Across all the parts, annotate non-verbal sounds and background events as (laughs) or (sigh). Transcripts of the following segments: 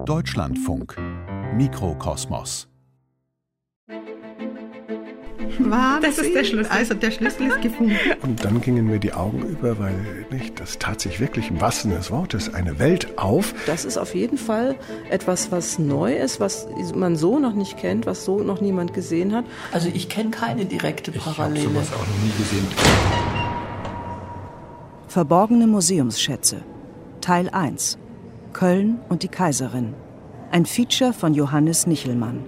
Deutschlandfunk Mikrokosmos Wahnsinn. Das ist der Schlüssel. Also der Schlüssel ist gefunden. Und dann gingen mir die Augen über, weil nicht, das tat sich wirklich im wahrsten Sinne des Wortes eine Welt auf. Das ist auf jeden Fall etwas, was neu ist, was man so noch nicht kennt, was so noch niemand gesehen hat. Also ich kenne keine direkte Parallele. Ich habe sowas auch noch nie gesehen. Verborgene Museumsschätze. Teil 1. Köln und die Kaiserin. Ein Feature von Johannes Nichelmann.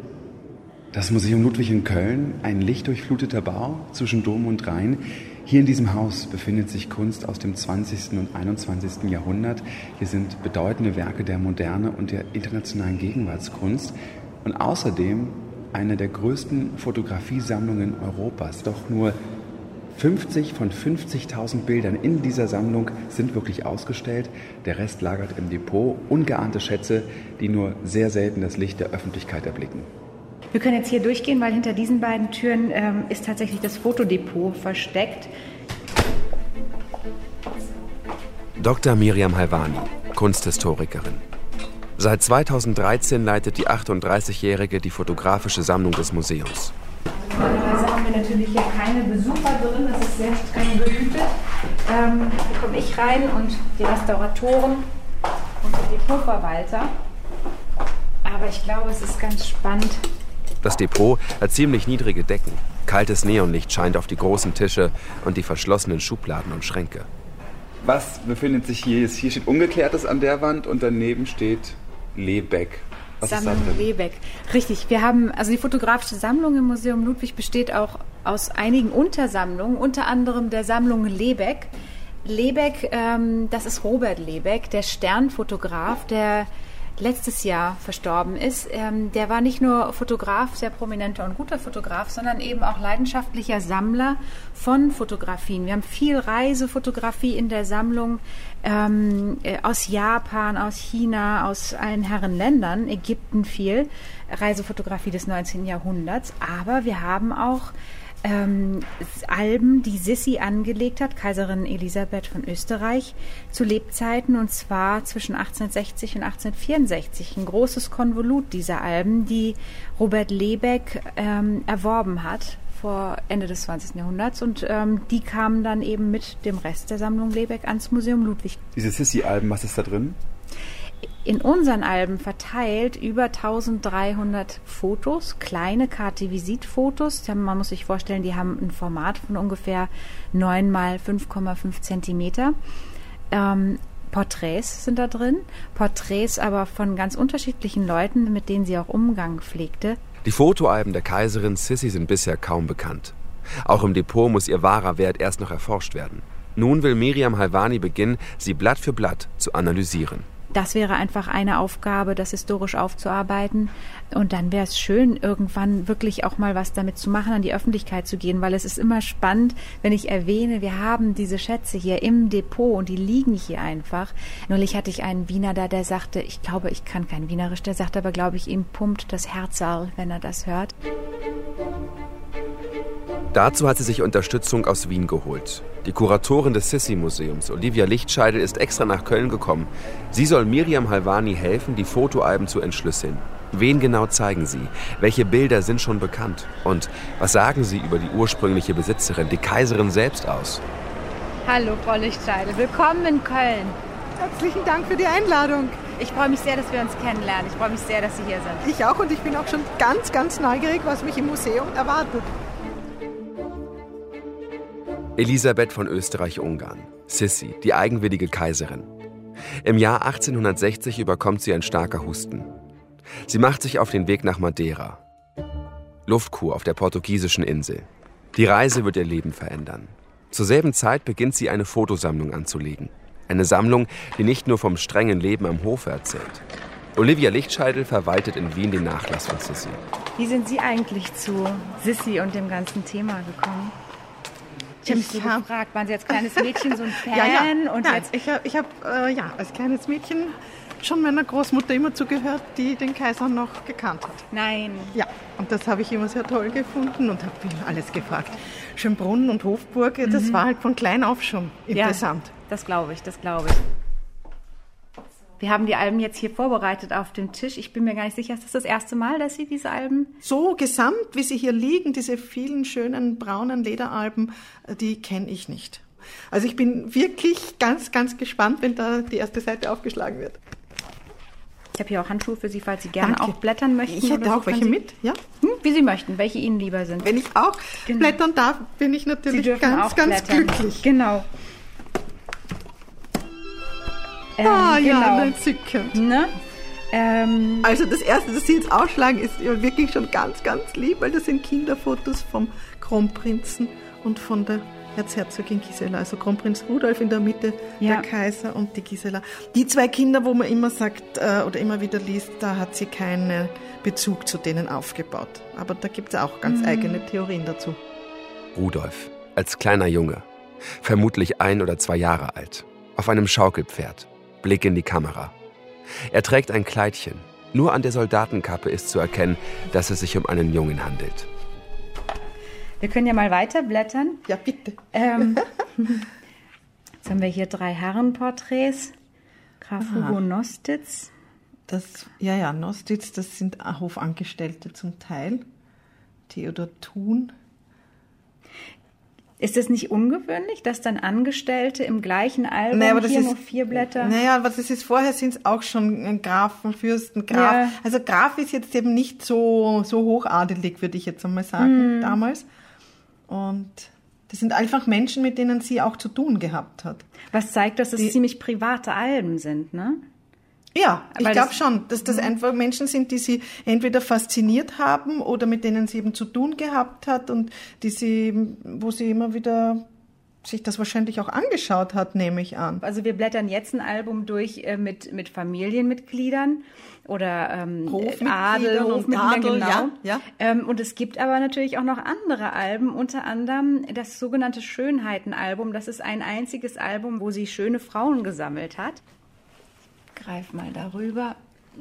Das Museum Ludwig in Köln, ein lichtdurchfluteter Bau zwischen Dom und Rhein. Hier in diesem Haus befindet sich Kunst aus dem 20. und 21. Jahrhundert. Hier sind bedeutende Werke der Moderne und der internationalen Gegenwartskunst und außerdem eine der größten Fotografiesammlungen Europas. Doch nur 50 von 50.000 Bildern in dieser Sammlung sind wirklich ausgestellt. Der Rest lagert im Depot. Ungeahnte Schätze, die nur sehr selten das Licht der Öffentlichkeit erblicken. Wir können jetzt hier durchgehen, weil hinter diesen beiden Türen ähm, ist tatsächlich das Fotodepot versteckt. Dr. Miriam Halvani, Kunsthistorikerin. Seit 2013 leitet die 38-Jährige die fotografische Sammlung des Museums. Normalerweise haben wir natürlich hier keine Besucher drin, das ist sehr streng behütet. Ähm, hier komme ich rein und die Restauratoren und der Depotverwalter. Aber ich glaube, es ist ganz spannend, das Depot hat ziemlich niedrige Decken. Kaltes Neonlicht scheint auf die großen Tische und die verschlossenen Schubladen und Schränke. Was befindet sich hier? Hier steht Ungeklärtes an der Wand und daneben steht Lebeck. Was Sammlung Lebeck. Richtig. Wir haben, also die fotografische Sammlung im Museum Ludwig besteht auch aus einigen Untersammlungen, unter anderem der Sammlung Lebeck. Lebeck, ähm, das ist Robert Lebeck, der Sternfotograf, der letztes Jahr verstorben ist, ähm, der war nicht nur Fotograf, sehr prominenter und guter Fotograf, sondern eben auch leidenschaftlicher Sammler von Fotografien. Wir haben viel Reisefotografie in der Sammlung ähm, äh, aus Japan, aus China, aus allen Herren Ländern, Ägypten viel, Reisefotografie des 19. Jahrhunderts. Aber wir haben auch ähm, Alben, die Sissi angelegt hat, Kaiserin Elisabeth von Österreich, zu Lebzeiten und zwar zwischen 1860 und 1864. Ein großes Konvolut dieser Alben, die Robert Lebeck ähm, erworben hat vor Ende des 20. Jahrhunderts und ähm, die kamen dann eben mit dem Rest der Sammlung Lebeck ans Museum Ludwig. Diese Sissi-Alben, was ist da drin? In unseren Alben verteilt über 1300 Fotos, kleine Karte-Visit-Fotos. Man muss sich vorstellen, die haben ein Format von ungefähr 9 mal 5,5 Zentimeter. Ähm, Porträts sind da drin, Porträts aber von ganz unterschiedlichen Leuten, mit denen sie auch Umgang pflegte. Die Fotoalben der Kaiserin Sissi sind bisher kaum bekannt. Auch im Depot muss ihr wahrer Wert erst noch erforscht werden. Nun will Miriam Halvani beginnen, sie Blatt für Blatt zu analysieren das wäre einfach eine Aufgabe, das historisch aufzuarbeiten. Und dann wäre es schön, irgendwann wirklich auch mal was damit zu machen, an die Öffentlichkeit zu gehen, weil es ist immer spannend, wenn ich erwähne, wir haben diese Schätze hier im Depot und die liegen hier einfach. Neulich hatte ich einen Wiener da, der sagte, ich glaube, ich kann kein Wienerisch, der sagt aber, glaube ich, ihm pumpt das Herzal, wenn er das hört. Dazu hat sie sich Unterstützung aus Wien geholt. Die Kuratorin des Sissi-Museums, Olivia Lichtscheidel, ist extra nach Köln gekommen. Sie soll Miriam Halvani helfen, die Fotoalben zu entschlüsseln. Wen genau zeigen sie? Welche Bilder sind schon bekannt? Und was sagen sie über die ursprüngliche Besitzerin, die Kaiserin selbst aus? Hallo, Frau Lichtscheidel. Willkommen in Köln. Herzlichen Dank für die Einladung. Ich freue mich sehr, dass wir uns kennenlernen. Ich freue mich sehr, dass Sie hier sind. Ich auch und ich bin auch schon ganz, ganz neugierig, was mich im Museum erwartet. Elisabeth von Österreich-Ungarn, Sissi, die eigenwillige Kaiserin. Im Jahr 1860 überkommt sie ein starker Husten. Sie macht sich auf den Weg nach Madeira. Luftkur auf der portugiesischen Insel. Die Reise wird ihr Leben verändern. Zur selben Zeit beginnt sie eine Fotosammlung anzulegen. Eine Sammlung, die nicht nur vom strengen Leben am Hofe erzählt. Olivia Lichtscheidel verwaltet in Wien den Nachlass von Sissi. Wie sind Sie eigentlich zu Sissi und dem ganzen Thema gekommen? Ich habe mich so gefragt, waren Sie als kleines Mädchen so ein Fan? (laughs) ja, ja. Und Nein, jetzt ich habe ich hab, äh, ja, als kleines Mädchen schon meiner Großmutter immer zugehört, die den Kaiser noch gekannt hat. Nein. Ja, und das habe ich immer sehr toll gefunden und habe alles gefragt. Schönbrunn und Hofburg, mhm. das war halt von klein auf schon interessant. Ja, das glaube ich, das glaube ich. Wir haben die Alben jetzt hier vorbereitet auf dem Tisch. Ich bin mir gar nicht sicher, ist das das erste Mal, dass Sie diese Alben? So gesamt, wie sie hier liegen, diese vielen schönen braunen Lederalben, äh, die kenne ich nicht. Also ich bin wirklich ganz, ganz gespannt, wenn da die erste Seite aufgeschlagen wird. Ich habe hier auch Handschuhe für Sie, falls Sie gerne Danke. auch blättern möchten. Ich hätte auch welche Sie, mit, ja? Hm, wie Sie möchten, welche Ihnen lieber sind. Wenn ich auch genau. blättern darf, bin ich natürlich ganz, ganz blättern. glücklich. Genau. Ähm, ah genau. ja, entzückend. Ne? Ähm, also das erste, das Sie jetzt ausschlagen, ist wirklich schon ganz, ganz lieb, weil das sind Kinderfotos vom Kronprinzen und von der Erzherzogin Gisela, also Kronprinz Rudolf in der Mitte, ja. der Kaiser und die Gisela. Die zwei Kinder, wo man immer sagt äh, oder immer wieder liest, da hat sie keinen Bezug zu denen aufgebaut. Aber da gibt es auch ganz mhm. eigene Theorien dazu. Rudolf, als kleiner Junge, vermutlich ein oder zwei Jahre alt, auf einem Schaukelpferd, Blick in die Kamera. Er trägt ein Kleidchen. Nur an der Soldatenkappe ist zu erkennen, dass es sich um einen Jungen handelt. Wir können ja mal weiterblättern. Ja, bitte. Ähm, (laughs) jetzt haben wir hier drei Herrenporträts. Graf Aha. Hugo Nostitz. Das, ja, ja, Nostitz, das sind Hofangestellte zum Teil. Theodor Thun. Ist es nicht ungewöhnlich, dass dann Angestellte im gleichen Album naja, aber hier ist, nur vier Blätter? Naja, aber das ist vorher sind es auch schon Grafen, Fürsten, Graf. Ja. Also Graf ist jetzt eben nicht so, so hochadelig, würde ich jetzt einmal sagen, hm. damals. Und das sind einfach Menschen, mit denen sie auch zu tun gehabt hat. Was zeigt, dass es die, ziemlich private Alben sind, ne? Ja, ich glaube schon, dass das mhm. einfach Menschen sind, die sie entweder fasziniert haben oder mit denen sie eben zu tun gehabt hat und die sie, wo sie immer wieder sich das wahrscheinlich auch angeschaut hat, nehme ich an. Also wir blättern jetzt ein Album durch äh, mit, mit Familienmitgliedern oder ähm, Adel, Hofmitgliedern, genau. Ja, ja. Ähm, und es gibt aber natürlich auch noch andere Alben, unter anderem das sogenannte Schönheitenalbum. Das ist ein einziges Album, wo sie schöne Frauen gesammelt hat. Greif mal darüber.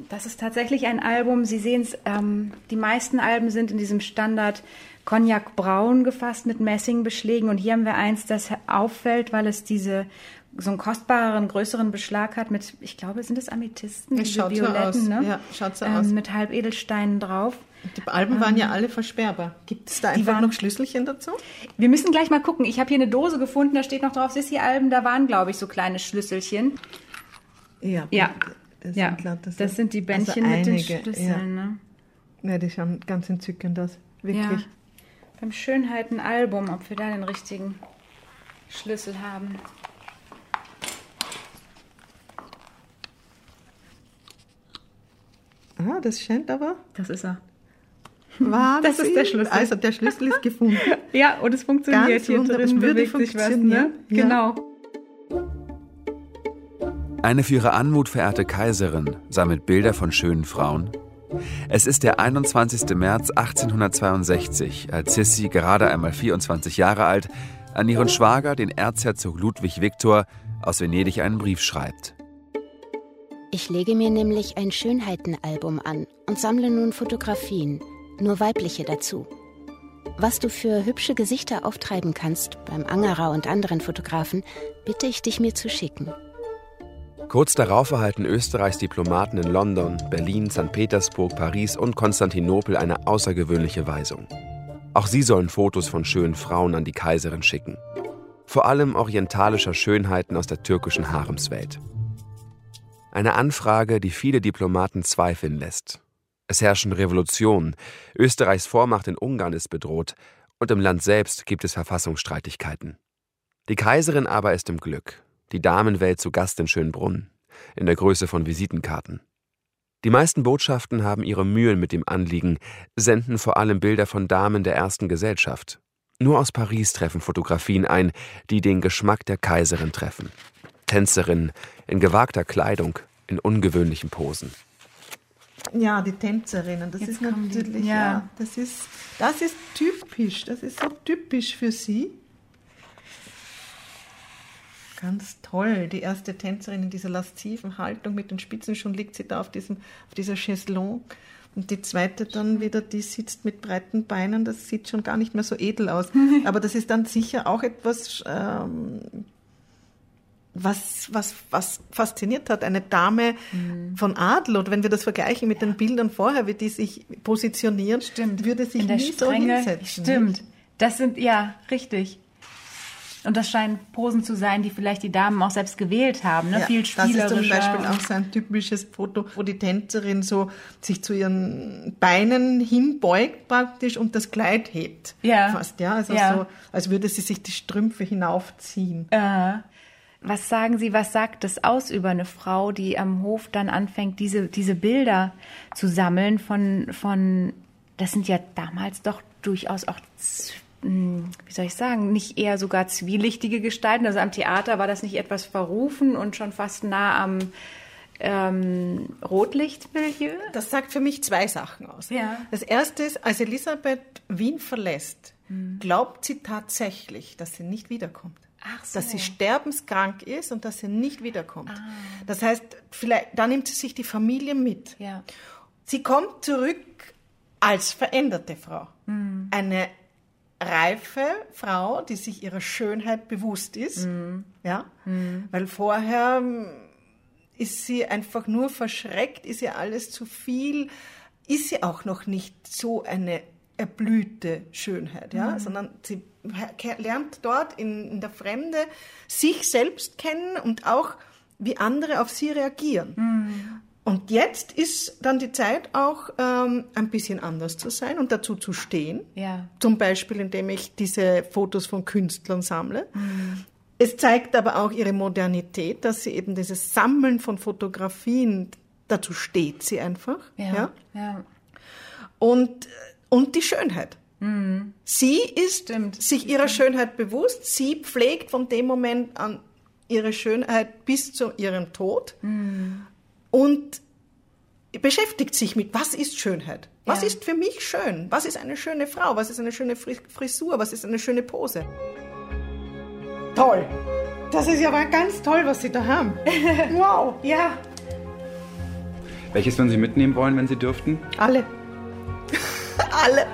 Das ist tatsächlich ein Album. Sie sehen es, ähm, die meisten Alben sind in diesem Standard Cognac Braun gefasst mit Messingbeschlägen. Und hier haben wir eins, das auffällt, weil es diese so einen kostbareren, größeren Beschlag hat mit, ich glaube, sind das Amethysten, diese schaut violetten, so ne? Ja, schaut so ähm, aus. Mit Halbedelsteinen drauf. Die Alben waren ja ähm, alle versperrbar. Gibt es da einfach waren, noch Schlüsselchen dazu? Wir müssen gleich mal gucken. Ich habe hier eine Dose gefunden, da steht noch drauf Sissi-Alben, da waren, glaube ich, so kleine Schlüsselchen. Ja, ja. Das, ja. Sind, klar, das, das sind die Bändchen also mit den Schlüsseln. Ja. Ne? ja, die schauen ganz entzückend aus. Wirklich. Ja beim Schönheiten-Album, ob wir da den richtigen Schlüssel haben. Ah, das scheint aber. Das ist er. War das ist der Schlüssel. Also der Schlüssel ist gefunden. (laughs) ja, und es funktioniert. Ganz Hier drin bewegt sich was. Ne? Ja. Genau. Eine für ihre Anmut verehrte Kaiserin sammelt Bilder von schönen Frauen es ist der 21. März 1862, als Sissi, gerade einmal 24 Jahre alt, an ihren Schwager, den Erzherzog Ludwig Viktor, aus Venedig einen Brief schreibt. Ich lege mir nämlich ein Schönheitenalbum an und sammle nun Fotografien, nur weibliche dazu. Was du für hübsche Gesichter auftreiben kannst beim Angerer und anderen Fotografen, bitte ich dich mir zu schicken. Kurz darauf erhalten Österreichs Diplomaten in London, Berlin, St. Petersburg, Paris und Konstantinopel eine außergewöhnliche Weisung. Auch sie sollen Fotos von schönen Frauen an die Kaiserin schicken. Vor allem orientalischer Schönheiten aus der türkischen Haremswelt. Eine Anfrage, die viele Diplomaten zweifeln lässt. Es herrschen Revolutionen, Österreichs Vormacht in Ungarn ist bedroht und im Land selbst gibt es Verfassungsstreitigkeiten. Die Kaiserin aber ist im Glück die Damenwelt zu Gast in Schönbrunn, in der Größe von Visitenkarten. Die meisten Botschaften haben ihre Mühen mit dem Anliegen, senden vor allem Bilder von Damen der ersten Gesellschaft. Nur aus Paris treffen Fotografien ein, die den Geschmack der Kaiserin treffen. Tänzerinnen in gewagter Kleidung, in ungewöhnlichen Posen. Ja, die Tänzerinnen, das Jetzt ist natürlich, die, ja. ja, das ist, das ist typisch, das ist so typisch für sie. Ganz toll. Die erste Tänzerin in dieser lasziven Haltung mit den Spitzen, schon liegt sie da auf, diesem, auf dieser Chaiselongue. Und die zweite dann wieder, die sitzt mit breiten Beinen, das sieht schon gar nicht mehr so edel aus. (laughs) Aber das ist dann sicher auch etwas, ähm, was, was, was fasziniert hat, eine Dame mhm. von Adel, und wenn wir das vergleichen mit den Bildern vorher, wie die sich positionieren, stimmt. würde sich In nie Strenge, so hinsetzen. Stimmt. Das sind, ja, richtig. Und das scheinen Posen zu sein, die vielleicht die Damen auch selbst gewählt haben, ne? Ja, Viel spielerischer. Das ist zum Beispiel auch so ein typisches Foto, wo die Tänzerin so sich zu ihren Beinen hinbeugt praktisch und das Kleid hebt. Ja. Fast, ja. Also ja. so, als würde sie sich die Strümpfe hinaufziehen. Äh. Was sagen Sie, was sagt das aus über eine Frau, die am Hof dann anfängt, diese, diese Bilder zu sammeln von, von, das sind ja damals doch durchaus auch wie soll ich sagen, nicht eher sogar zwielichtige Gestalten. Also am Theater war das nicht etwas verrufen und schon fast nah am ähm, Rotlichtmilieu? Das sagt für mich zwei Sachen aus. Ja. Das erste ist, als Elisabeth Wien verlässt, hm. glaubt sie tatsächlich, dass sie nicht wiederkommt. Ach so. Dass sie sterbenskrank ist und dass sie nicht wiederkommt. Ah. Das heißt, vielleicht, da nimmt sie sich die Familie mit. Ja. Sie kommt zurück als veränderte Frau. Hm. Eine reife Frau, die sich ihrer Schönheit bewusst ist, mhm. ja, mhm. weil vorher hm, ist sie einfach nur verschreckt, ist ihr alles zu viel, ist sie auch noch nicht so eine erblühte Schönheit, ja, mhm. sondern sie lernt dort in, in, der Fremde sich selbst kennen und auch wie andere auf sie reagieren. Und jetzt ist dann die Zeit auch ähm, ein bisschen anders zu sein und dazu zu stehen. Ja. Zum Beispiel, indem ich diese Fotos von Künstlern sammle. Mhm. Es zeigt aber auch ihre Modernität, dass sie eben dieses Sammeln von Fotografien, dazu steht sie einfach. Ja. ja? ja. Und, und die Schönheit. Mhm. Sie ist Stimmt. sich ihrer Schönheit bewusst. Sie pflegt von dem Moment an ihre Schönheit bis zu ihrem Tod. Mhm und beschäftigt sich mit, was ist Schönheit? Was ja. ist für mich schön? Was ist eine schöne Frau? Was ist eine schöne Frisur? Was ist eine schöne Pose? Toll! Das ist ja aber ganz toll, was Sie da haben. (laughs) Wow! Ja. Welches würden Sie mitnehmen wollen, wenn Sie dürften? Alle. (laughs) Alle.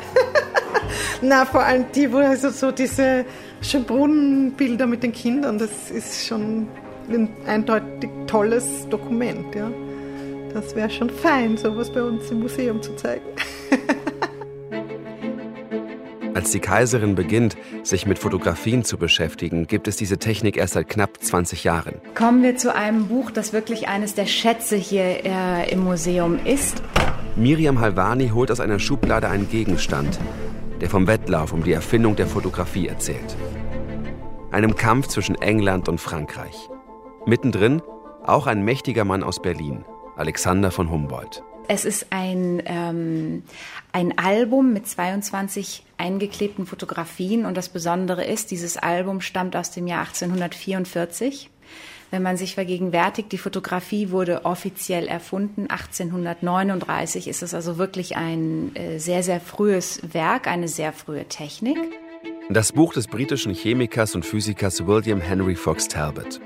(laughs) Na, vor allem die, wo also so diese Schönbrunnenbilder mit den Kindern, das ist schon ein eindeutig tolles Dokument, ja. Das wäre schon fein, sowas bei uns im Museum zu zeigen. (laughs) Als die Kaiserin beginnt, sich mit Fotografien zu beschäftigen, gibt es diese Technik erst seit knapp 20 Jahren. Kommen wir zu einem Buch, das wirklich eines der Schätze hier äh, im Museum ist. Miriam Halvani holt aus einer Schublade einen Gegenstand, der vom Wettlauf um die Erfindung der Fotografie erzählt. Einem Kampf zwischen England und Frankreich. Mittendrin auch ein mächtiger Mann aus Berlin, Alexander von Humboldt. Es ist ein, ähm, ein Album mit 22 eingeklebten Fotografien und das Besondere ist, dieses Album stammt aus dem Jahr 1844. Wenn man sich vergegenwärtigt, die Fotografie wurde offiziell erfunden 1839, ist es also wirklich ein äh, sehr, sehr frühes Werk, eine sehr frühe Technik. Das Buch des britischen Chemikers und Physikers William Henry Fox Talbot.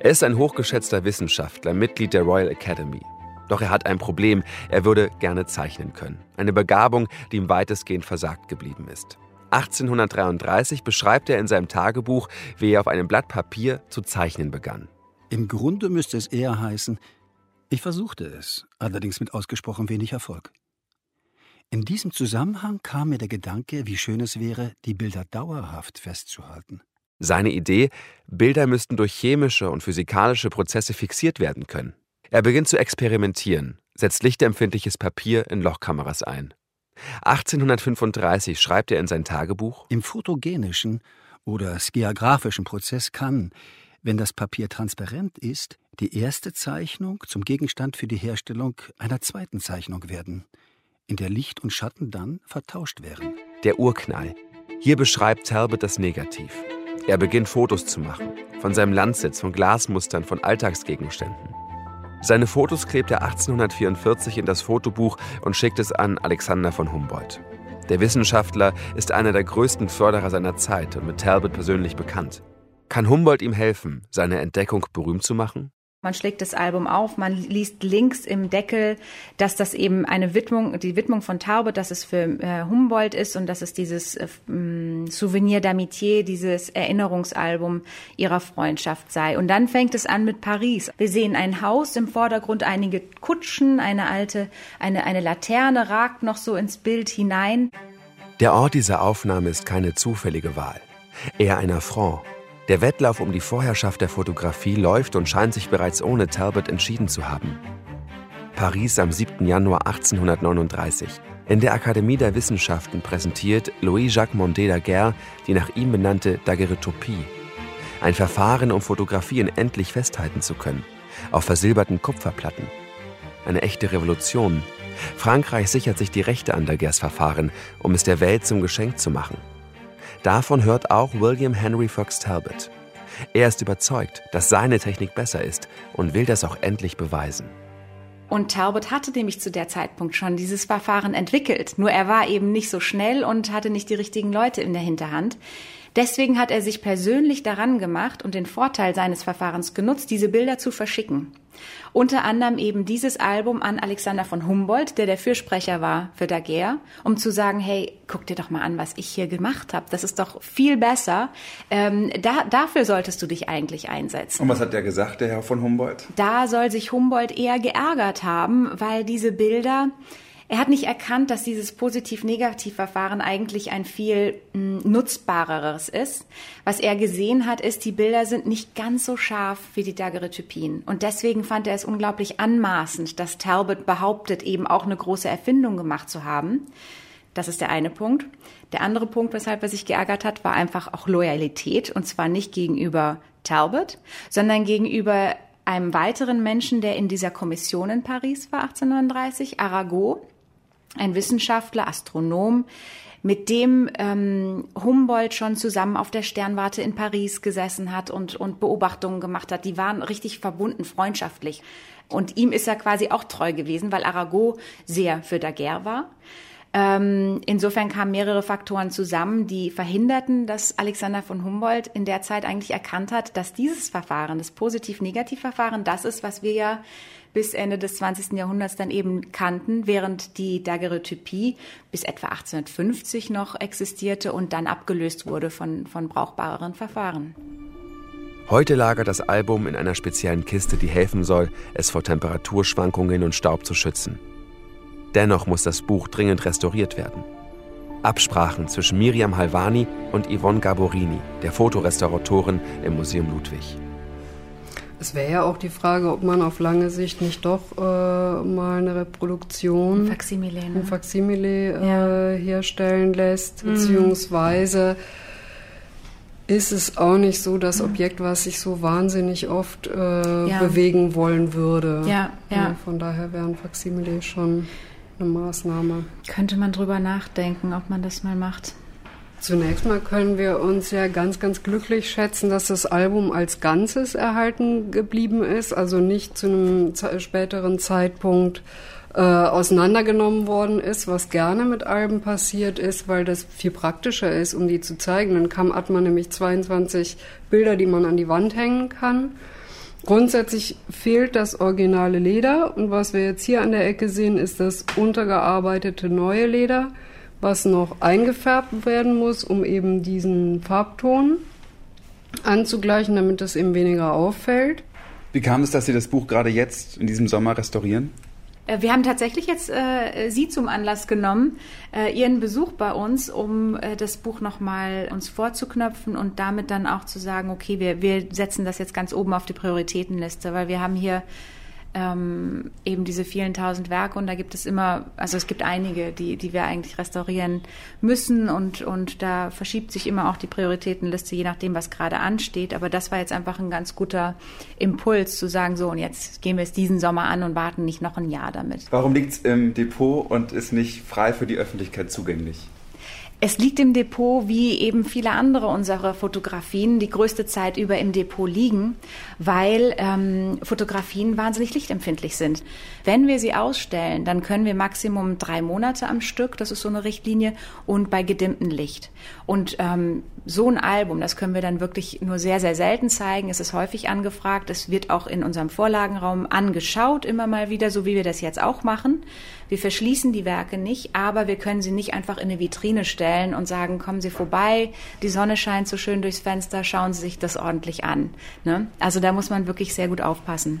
Er ist ein hochgeschätzter Wissenschaftler, Mitglied der Royal Academy. Doch er hat ein Problem, er würde gerne zeichnen können. Eine Begabung, die ihm weitestgehend versagt geblieben ist. 1833 beschreibt er in seinem Tagebuch, wie er auf einem Blatt Papier zu zeichnen begann. Im Grunde müsste es eher heißen, ich versuchte es, allerdings mit ausgesprochen wenig Erfolg. In diesem Zusammenhang kam mir der Gedanke, wie schön es wäre, die Bilder dauerhaft festzuhalten. Seine Idee, Bilder müssten durch chemische und physikalische Prozesse fixiert werden können. Er beginnt zu experimentieren, setzt lichtempfindliches Papier in Lochkameras ein. 1835 schreibt er in sein Tagebuch: Im photogenischen oder skiagraphischen Prozess kann, wenn das Papier transparent ist, die erste Zeichnung zum Gegenstand für die Herstellung einer zweiten Zeichnung werden, in der Licht und Schatten dann vertauscht wären. Der Urknall. Hier beschreibt Talbot das Negativ. Er beginnt Fotos zu machen, von seinem Landsitz, von Glasmustern, von Alltagsgegenständen. Seine Fotos klebt er 1844 in das Fotobuch und schickt es an Alexander von Humboldt. Der Wissenschaftler ist einer der größten Förderer seiner Zeit und mit Talbot persönlich bekannt. Kann Humboldt ihm helfen, seine Entdeckung berühmt zu machen? Man schlägt das Album auf, man liest links im Deckel, dass das eben eine Widmung, die Widmung von Taube, dass es für äh, Humboldt ist und dass es dieses äh, mm, Souvenir d'Amitié, dieses Erinnerungsalbum ihrer Freundschaft sei. Und dann fängt es an mit Paris. Wir sehen ein Haus im Vordergrund, einige Kutschen, eine alte, eine, eine Laterne ragt noch so ins Bild hinein. Der Ort dieser Aufnahme ist keine zufällige Wahl, eher ein Affront der Wettlauf um die Vorherrschaft der Fotografie läuft und scheint sich bereits ohne Talbot entschieden zu haben. Paris am 7. Januar 1839. In der Akademie der Wissenschaften präsentiert Louis-Jacques Mondé Daguerre die nach ihm benannte Daguerreotypie. Ein Verfahren, um Fotografien endlich festhalten zu können. Auf versilberten Kupferplatten. Eine echte Revolution. Frankreich sichert sich die Rechte an Daguerres Verfahren, um es der Welt zum Geschenk zu machen. Davon hört auch William Henry Fox Talbot. Er ist überzeugt, dass seine Technik besser ist und will das auch endlich beweisen. Und Talbot hatte nämlich zu der Zeitpunkt schon dieses Verfahren entwickelt. Nur er war eben nicht so schnell und hatte nicht die richtigen Leute in der Hinterhand. Deswegen hat er sich persönlich daran gemacht und den Vorteil seines Verfahrens genutzt, diese Bilder zu verschicken. Unter anderem eben dieses Album an Alexander von Humboldt, der der Fürsprecher war für Daguerre, um zu sagen, hey, guck dir doch mal an, was ich hier gemacht habe. Das ist doch viel besser. Ähm, da, dafür solltest du dich eigentlich einsetzen. Und was hat der gesagt, der Herr von Humboldt? Da soll sich Humboldt eher geärgert haben, weil diese Bilder er hat nicht erkannt, dass dieses Positiv-Negativ-Verfahren eigentlich ein viel hm, nutzbareres ist. Was er gesehen hat, ist, die Bilder sind nicht ganz so scharf wie die Daguerreotypien. Und deswegen fand er es unglaublich anmaßend, dass Talbot behauptet, eben auch eine große Erfindung gemacht zu haben. Das ist der eine Punkt. Der andere Punkt, weshalb er sich geärgert hat, war einfach auch Loyalität. Und zwar nicht gegenüber Talbot, sondern gegenüber einem weiteren Menschen, der in dieser Kommission in Paris war, 1839, Arago ein Wissenschaftler, Astronom, mit dem ähm, Humboldt schon zusammen auf der Sternwarte in Paris gesessen hat und, und Beobachtungen gemacht hat. Die waren richtig verbunden, freundschaftlich. Und ihm ist er quasi auch treu gewesen, weil Arago sehr für Daguerre war. Ähm, insofern kamen mehrere Faktoren zusammen, die verhinderten, dass Alexander von Humboldt in der Zeit eigentlich erkannt hat, dass dieses Verfahren, das Positiv-Negativ-Verfahren, das ist, was wir ja bis Ende des 20. Jahrhunderts dann eben kannten, während die Daguerreotypie bis etwa 1850 noch existierte und dann abgelöst wurde von, von brauchbareren Verfahren. Heute lagert das Album in einer speziellen Kiste, die helfen soll, es vor Temperaturschwankungen und Staub zu schützen. Dennoch muss das Buch dringend restauriert werden. Absprachen zwischen Miriam Halvani und Yvonne Gaborini, der Fotorestauratorin im Museum Ludwig. Es wäre ja auch die Frage, ob man auf lange Sicht nicht doch äh, mal eine Reproduktion, ein Faksimile, ne? ein Faksimile äh, ja. herstellen lässt, mhm. beziehungsweise ist es auch nicht so das mhm. Objekt, was sich so wahnsinnig oft äh, ja. bewegen wollen würde. Ja, ja. Von daher wäre ein Faksimile schon eine Maßnahme. Könnte man drüber nachdenken, ob man das mal macht. Zunächst mal können wir uns ja ganz, ganz glücklich schätzen, dass das Album als Ganzes erhalten geblieben ist, also nicht zu einem späteren Zeitpunkt äh, auseinandergenommen worden ist, was gerne mit Alben passiert ist, weil das viel praktischer ist, um die zu zeigen. Dann kam, hat man nämlich 22 Bilder, die man an die Wand hängen kann. Grundsätzlich fehlt das originale Leder und was wir jetzt hier an der Ecke sehen, ist das untergearbeitete neue Leder was noch eingefärbt werden muss, um eben diesen Farbton anzugleichen, damit es eben weniger auffällt. Wie kam es, dass Sie das Buch gerade jetzt in diesem Sommer restaurieren? Äh, wir haben tatsächlich jetzt äh, Sie zum Anlass genommen, äh, Ihren Besuch bei uns, um äh, das Buch nochmal uns vorzuknöpfen und damit dann auch zu sagen, okay, wir, wir setzen das jetzt ganz oben auf die Prioritätenliste, weil wir haben hier ähm, eben diese vielen tausend Werke und da gibt es immer, also es gibt einige, die, die wir eigentlich restaurieren müssen und, und da verschiebt sich immer auch die Prioritätenliste, je nachdem, was gerade ansteht. Aber das war jetzt einfach ein ganz guter Impuls zu sagen, so und jetzt gehen wir es diesen Sommer an und warten nicht noch ein Jahr damit. Warum liegt es im Depot und ist nicht frei für die Öffentlichkeit zugänglich? Es liegt im Depot, wie eben viele andere unserer Fotografien, die größte Zeit über im Depot liegen, weil ähm, Fotografien wahnsinnig lichtempfindlich sind. Wenn wir sie ausstellen, dann können wir Maximum drei Monate am Stück, das ist so eine Richtlinie, und bei gedimmtem Licht. Und ähm, so ein Album, das können wir dann wirklich nur sehr, sehr selten zeigen. Es ist häufig angefragt. Es wird auch in unserem Vorlagenraum angeschaut, immer mal wieder, so wie wir das jetzt auch machen. Wir verschließen die Werke nicht, aber wir können sie nicht einfach in eine Vitrine stellen und sagen, kommen Sie vorbei, die Sonne scheint so schön durchs Fenster, schauen Sie sich das ordentlich an. Ne? Also da muss man wirklich sehr gut aufpassen.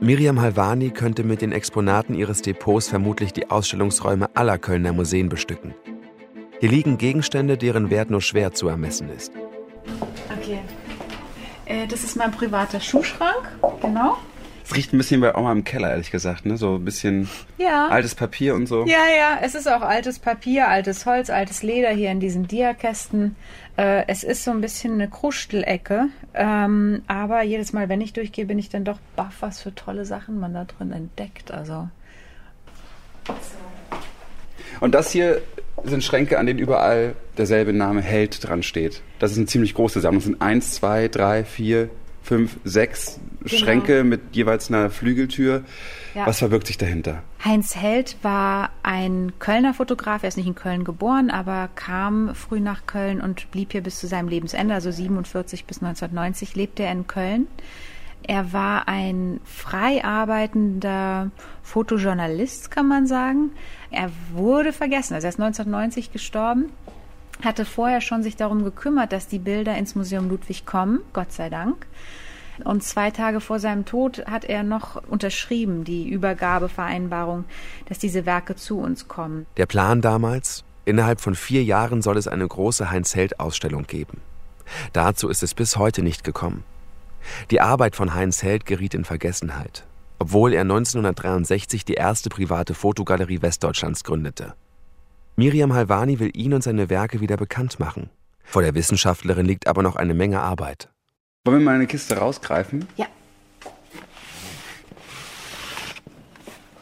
Miriam Halvani könnte mit den Exponaten ihres Depots vermutlich die Ausstellungsräume aller Kölner Museen bestücken. Hier liegen Gegenstände, deren Wert nur schwer zu ermessen ist. Okay. Äh, das ist mein privater Schuhschrank, genau. Es riecht ein bisschen bei Oma im Keller, ehrlich gesagt, ne? So ein bisschen ja. altes Papier und so. Ja, ja, es ist auch altes Papier, altes Holz, altes Leder hier in diesen Diakästen. Äh, es ist so ein bisschen eine Krustelecke, ähm, aber jedes Mal, wenn ich durchgehe, bin ich dann doch baff, was für tolle Sachen man da drin entdeckt. Also. Und das hier sind Schränke, an denen überall derselbe Name Held dran steht. Das ist eine ziemlich große Sammlung. Das sind eins, zwei, drei, vier, fünf, sechs genau. Schränke mit jeweils einer Flügeltür. Ja. Was verbirgt sich dahinter? Heinz Held war ein Kölner Fotograf. Er ist nicht in Köln geboren, aber kam früh nach Köln und blieb hier bis zu seinem Lebensende, also 47 bis 1990 lebte er in Köln. Er war ein frei arbeitender Fotojournalist, kann man sagen. Er wurde vergessen. Also er ist 1990 gestorben hatte vorher schon sich darum gekümmert, dass die Bilder ins Museum Ludwig kommen, Gott sei Dank. Und zwei Tage vor seinem Tod hat er noch unterschrieben, die Übergabevereinbarung, dass diese Werke zu uns kommen. Der Plan damals? Innerhalb von vier Jahren soll es eine große Heinz-Held-Ausstellung geben. Dazu ist es bis heute nicht gekommen. Die Arbeit von Heinz Held geriet in Vergessenheit, obwohl er 1963 die erste private Fotogalerie Westdeutschlands gründete. Miriam Halvani will ihn und seine Werke wieder bekannt machen. Vor der Wissenschaftlerin liegt aber noch eine Menge Arbeit. Wollen wir mal eine Kiste rausgreifen? Ja.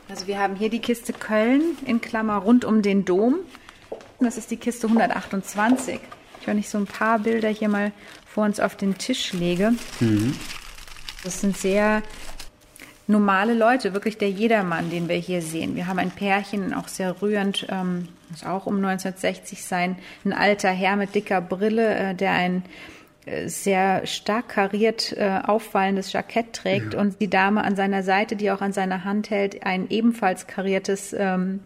Also wir haben hier die Kiste Köln in Klammer rund um den Dom. Das ist die Kiste 128. Wenn ich so ein paar Bilder hier mal vor uns auf den Tisch lege. Mhm. Das sind sehr normale Leute, wirklich der Jedermann, den wir hier sehen. Wir haben ein Pärchen, auch sehr rührend, ähm, muss auch um 1960 sein, ein alter Herr mit dicker Brille, äh, der ein äh, sehr stark kariert äh, auffallendes Jackett trägt ja. und die Dame an seiner Seite, die auch an seiner Hand hält, ein ebenfalls kariertes ähm,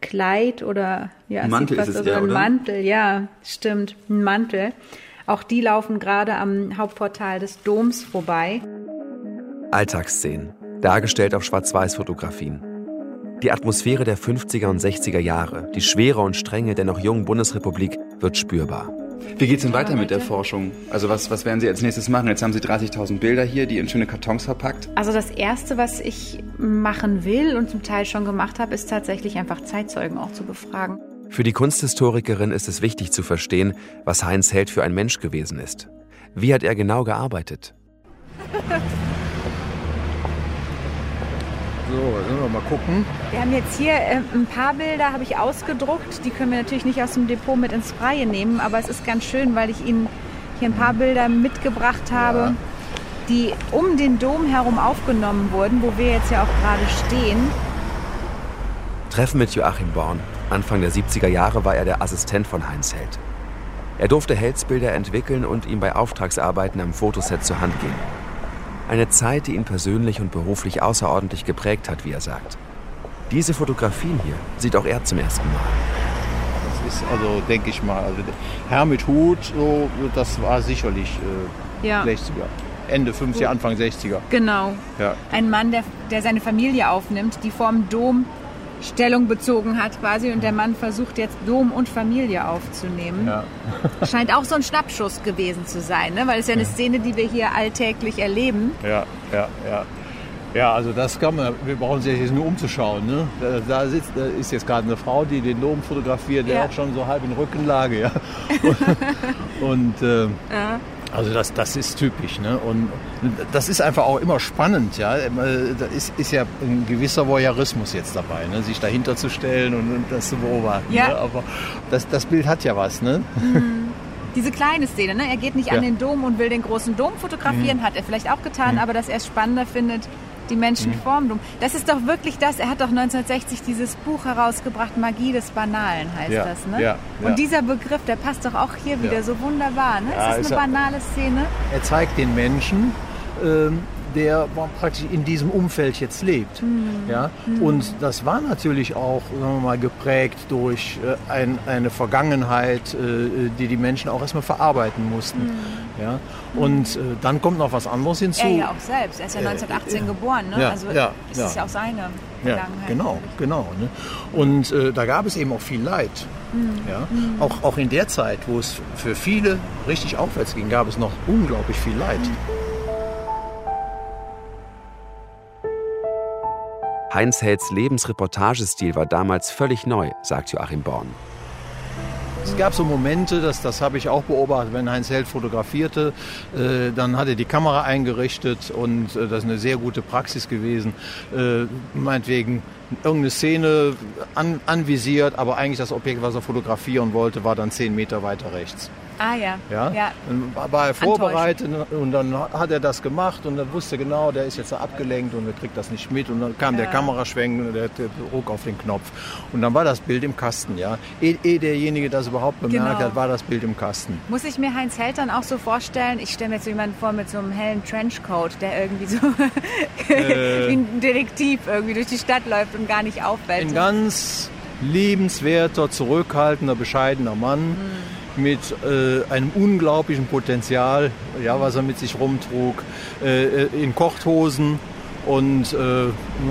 Kleid oder ja, Mantel ist es also ja, ein Mantel, ja, stimmt, ein Mantel. Auch die laufen gerade am Hauptportal des Doms vorbei. Alltagsszenen, dargestellt auf Schwarz-Weiß-Fotografien. Die Atmosphäre der 50er und 60er Jahre, die Schwere und Strenge der noch jungen Bundesrepublik wird spürbar. Wie geht es denn weiter mit der Forschung? Also was, was werden Sie als nächstes machen? Jetzt haben Sie 30.000 Bilder hier, die in schöne Kartons verpackt. Also das Erste, was ich machen will und zum Teil schon gemacht habe, ist tatsächlich einfach Zeitzeugen auch zu befragen. Für die Kunsthistorikerin ist es wichtig zu verstehen, was Heinz Held für ein Mensch gewesen ist. Wie hat er genau gearbeitet? (laughs) So, mal gucken. Wir haben jetzt hier äh, ein paar Bilder, habe ich ausgedruckt. Die können wir natürlich nicht aus dem Depot mit ins Freie nehmen, aber es ist ganz schön, weil ich Ihnen hier ein paar Bilder mitgebracht habe, ja. die um den Dom herum aufgenommen wurden, wo wir jetzt ja auch gerade stehen. Treffen mit Joachim Born. Anfang der 70er Jahre war er der Assistent von Heinz Held. Er durfte Helds Bilder entwickeln und ihm bei Auftragsarbeiten am Fotoset zur Hand gehen. Eine Zeit, die ihn persönlich und beruflich außerordentlich geprägt hat, wie er sagt. Diese Fotografien hier sieht auch er zum ersten Mal. Das ist also, denke ich mal, also Herr mit Hut, so, das war sicherlich äh, ja. 60er. Ende 50er, Anfang 60er. Genau. Ja. Ein Mann, der, der seine Familie aufnimmt, die vorm Dom Stellung bezogen hat quasi und der Mann versucht jetzt Dom und Familie aufzunehmen. Ja. (laughs) Scheint auch so ein Schnappschuss gewesen zu sein, ne? weil es ja eine Szene, die wir hier alltäglich erleben. Ja, ja, ja. Ja, also das kann man, wir brauchen sich jetzt nur umzuschauen. Ne? Da, da, sitzt, da ist jetzt gerade eine Frau, die den Dom fotografiert, der ja. auch schon so halb in Rückenlage. Ja. (laughs) Und, und äh, ja. Also das, das ist typisch. Ne? Und das ist einfach auch immer spannend. Ja? Da ist, ist ja ein gewisser Voyeurismus jetzt dabei, ne? sich dahinter zu stellen und, und das zu beobachten. Ja. Ne? Aber das, das Bild hat ja was. Ne? Mhm. (laughs) Diese kleine Szene, ne? er geht nicht ja. an den Dom und will den großen Dom fotografieren, mhm. hat er vielleicht auch getan, mhm. aber dass er es spannender findet, die Menschen mhm. drum. Das ist doch wirklich das. Er hat doch 1960 dieses Buch herausgebracht, Magie des Banalen heißt ja, das. Ne? Ja, ja. Und dieser Begriff, der passt doch auch hier wieder so wunderbar. Ne? Ja, ist das eine banale Szene? Er zeigt den Menschen, ähm, der praktisch in diesem Umfeld jetzt lebt. Mhm. Ja? Mhm. Und das war natürlich auch sagen wir mal, geprägt durch äh, ein, eine Vergangenheit, äh, die die Menschen auch erstmal verarbeiten mussten. Mhm. Ja? Und äh, dann kommt noch was anderes hinzu. Er ja auch selbst, er ist ja 1918 geboren, ne? Ja, also ja, das ja. ist ja auch seine Vergangenheit. Ja, genau, genau. Ne? Und äh, da gab es eben auch viel Leid. Mhm. Ja? Mhm. Auch, auch in der Zeit, wo es für viele richtig aufwärts ging, gab es noch unglaublich viel Leid. Mhm. Heinz Helds Lebensreportagestil war damals völlig neu, sagt Joachim Born. Es gab so Momente, das, das habe ich auch beobachtet, wenn Heinz Held fotografierte, äh, dann hat er die Kamera eingerichtet und äh, das ist eine sehr gute Praxis gewesen. Äh, meinetwegen irgendeine Szene an, anvisiert, aber eigentlich das Objekt, was er fotografieren wollte, war dann zehn Meter weiter rechts. Ah ja. ja? ja. Dann war er vorbereitet und dann hat er das gemacht und er wusste genau, der ist jetzt abgelenkt und er kriegt das nicht mit und dann kam ja. der Kameraschwenk und der, ruck auf den Knopf und dann war das Bild im Kasten, ja. Ehe eh derjenige das überhaupt bemerkt genau. hat, war das Bild im Kasten. Muss ich mir Heinz Held dann auch so vorstellen, ich stelle mir jetzt jemanden vor mit so einem hellen Trenchcoat, der irgendwie so (laughs) äh, wie ein Detektiv irgendwie durch die Stadt läuft und gar nicht auffällt. Ein ganz liebenswerter, zurückhaltender, bescheidener Mann. Mhm mit äh, einem unglaublichen Potenzial, ja, was er mit sich rumtrug, äh, äh in Kochthosen und, äh,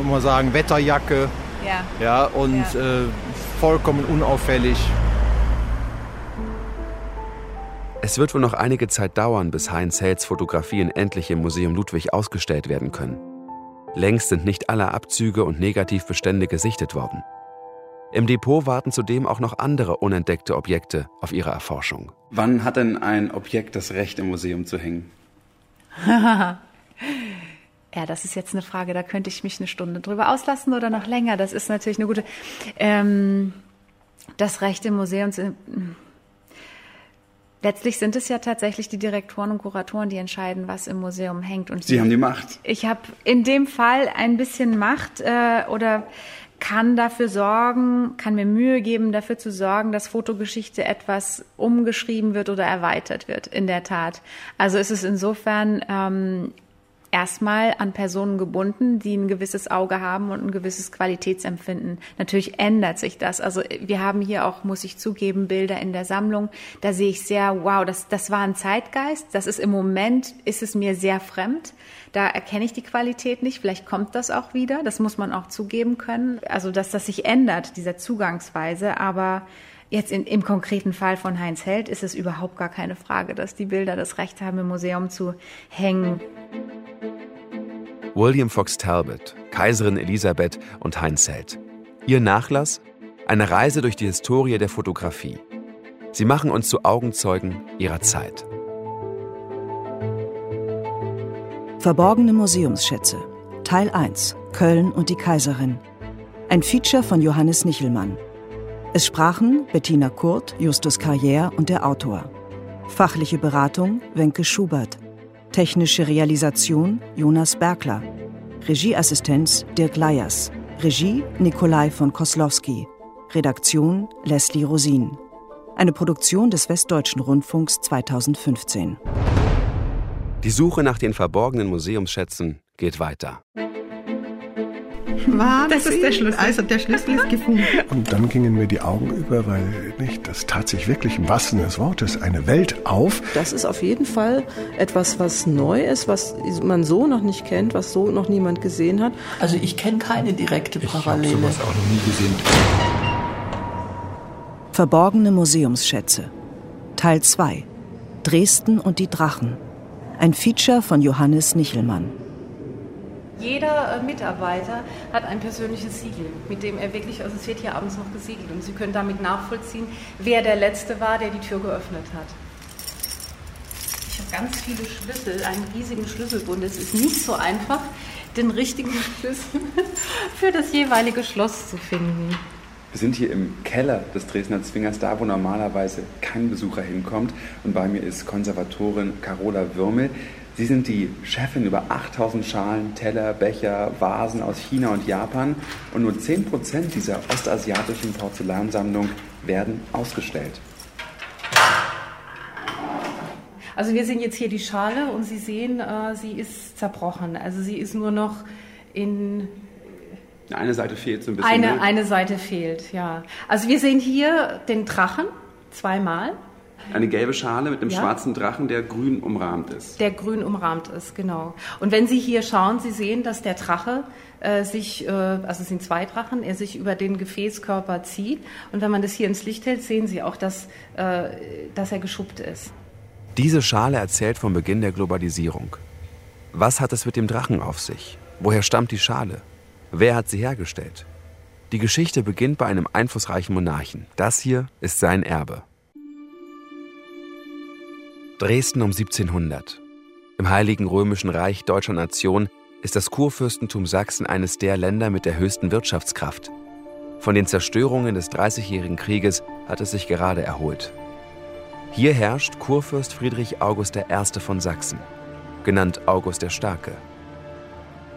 mal sagen, Wetterjacke. Ja. ja und ja. Äh, vollkommen unauffällig. Es wird wohl noch einige Zeit dauern, bis Heinz Helds Fotografien endlich im Museum Ludwig ausgestellt werden können. Längst sind nicht alle Abzüge und Negativbestände gesichtet worden. Im Depot warten zudem auch noch andere unentdeckte Objekte auf ihre Erforschung. Wann hat denn ein Objekt das Recht, im Museum zu hängen? (laughs) ja, das ist jetzt eine Frage, da könnte ich mich eine Stunde drüber auslassen oder noch länger. Das ist natürlich eine gute. Ähm, das Recht im Museum zu. Letztlich sind es ja tatsächlich die Direktoren und Kuratoren, die entscheiden, was im Museum hängt. Und Sie haben die Macht. Ich habe in dem Fall ein bisschen Macht äh, oder kann dafür sorgen, kann mir Mühe geben, dafür zu sorgen, dass Fotogeschichte etwas umgeschrieben wird oder erweitert wird, in der Tat. Also ist es insofern ähm, erstmal an Personen gebunden, die ein gewisses Auge haben und ein gewisses Qualitätsempfinden. Natürlich ändert sich das. Also wir haben hier auch, muss ich zugeben, Bilder in der Sammlung. Da sehe ich sehr, wow, das, das war ein Zeitgeist. Das ist im Moment, ist es mir sehr fremd. Da erkenne ich die Qualität nicht. Vielleicht kommt das auch wieder. Das muss man auch zugeben können. Also, dass das sich ändert, dieser Zugangsweise. Aber Jetzt in, im konkreten Fall von Heinz Held ist es überhaupt gar keine Frage, dass die Bilder das Recht haben, im Museum zu hängen. William Fox Talbot, Kaiserin Elisabeth und Heinz Held. Ihr Nachlass? Eine Reise durch die Historie der Fotografie. Sie machen uns zu Augenzeugen ihrer Zeit. Verborgene Museumsschätze. Teil 1. Köln und die Kaiserin. Ein Feature von Johannes Nichelmann. Es sprachen Bettina Kurt, Justus Carrière und der Autor. Fachliche Beratung Wenke Schubert. Technische Realisation Jonas Bergler. Regieassistenz Dirk Leyers. Regie Nikolai von Koslowski. Redaktion Leslie Rosin. Eine Produktion des Westdeutschen Rundfunks 2015. Die Suche nach den verborgenen Museumsschätzen geht weiter. Wahnsinn. Das ist der Schlüssel. Also der Schlüssel ist gefunden. Und dann gingen mir die Augen über, weil nicht, das tat sich wirklich im wahrsten Sinne des Wortes eine Welt auf. Das ist auf jeden Fall etwas, was neu ist, was man so noch nicht kennt, was so noch niemand gesehen hat. Also ich kenne keine direkte Parallele. Ich habe sowas auch noch nie gesehen. Verborgene Museumsschätze. Teil 2. Dresden und die Drachen. Ein Feature von Johannes Nichelmann. Jeder äh, Mitarbeiter hat ein persönliches Siegel, mit dem er wirklich, also es wird hier abends noch gesiegelt und Sie können damit nachvollziehen, wer der Letzte war, der die Tür geöffnet hat. Ich habe ganz viele Schlüssel, einen riesigen Schlüsselbund. Es ist nicht so einfach, den richtigen (laughs) Schlüssel für das jeweilige Schloss zu finden. Wir sind hier im Keller des Dresdner Zwingers, da wo normalerweise kein Besucher hinkommt. Und bei mir ist Konservatorin Carola Würmel. Sie sind die Chefin über 8000 Schalen, Teller, Becher, Vasen aus China und Japan. Und nur 10% dieser ostasiatischen Porzellansammlung werden ausgestellt. Also wir sehen jetzt hier die Schale und Sie sehen, äh, sie ist zerbrochen. Also sie ist nur noch in eine Seite fehlt so ein bisschen. Eine, ne? eine Seite fehlt, ja. Also wir sehen hier den Drachen zweimal. Eine gelbe Schale mit einem ja. schwarzen Drachen, der grün umrahmt ist. Der grün umrahmt ist, genau. Und wenn Sie hier schauen, Sie sehen, dass der Drache äh, sich, äh, also es sind zwei Drachen, er sich über den Gefäßkörper zieht. Und wenn man das hier ins Licht hält, sehen Sie auch, dass, äh, dass er geschuppt ist. Diese Schale erzählt vom Beginn der Globalisierung. Was hat es mit dem Drachen auf sich? Woher stammt die Schale? Wer hat sie hergestellt? Die Geschichte beginnt bei einem einflussreichen Monarchen. Das hier ist sein Erbe. Dresden um 1700. Im Heiligen Römischen Reich deutscher Nation ist das Kurfürstentum Sachsen eines der Länder mit der höchsten Wirtschaftskraft. Von den Zerstörungen des Dreißigjährigen Krieges hat es sich gerade erholt. Hier herrscht Kurfürst Friedrich August I. von Sachsen, genannt August der Starke.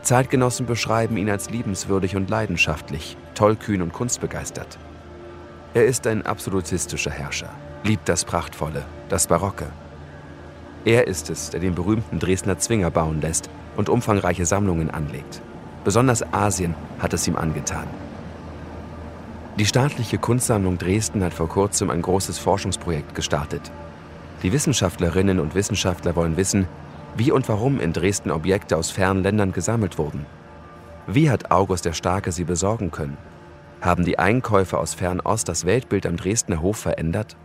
Zeitgenossen beschreiben ihn als liebenswürdig und leidenschaftlich, tollkühn und kunstbegeistert. Er ist ein absolutistischer Herrscher, liebt das Prachtvolle, das Barocke. Er ist es, der den berühmten Dresdner Zwinger bauen lässt und umfangreiche Sammlungen anlegt. Besonders Asien hat es ihm angetan. Die staatliche Kunstsammlung Dresden hat vor kurzem ein großes Forschungsprojekt gestartet. Die Wissenschaftlerinnen und Wissenschaftler wollen wissen, wie und warum in Dresden Objekte aus fernen Ländern gesammelt wurden. Wie hat August der Starke sie besorgen können? Haben die Einkäufe aus Fernost das Weltbild am Dresdner Hof verändert?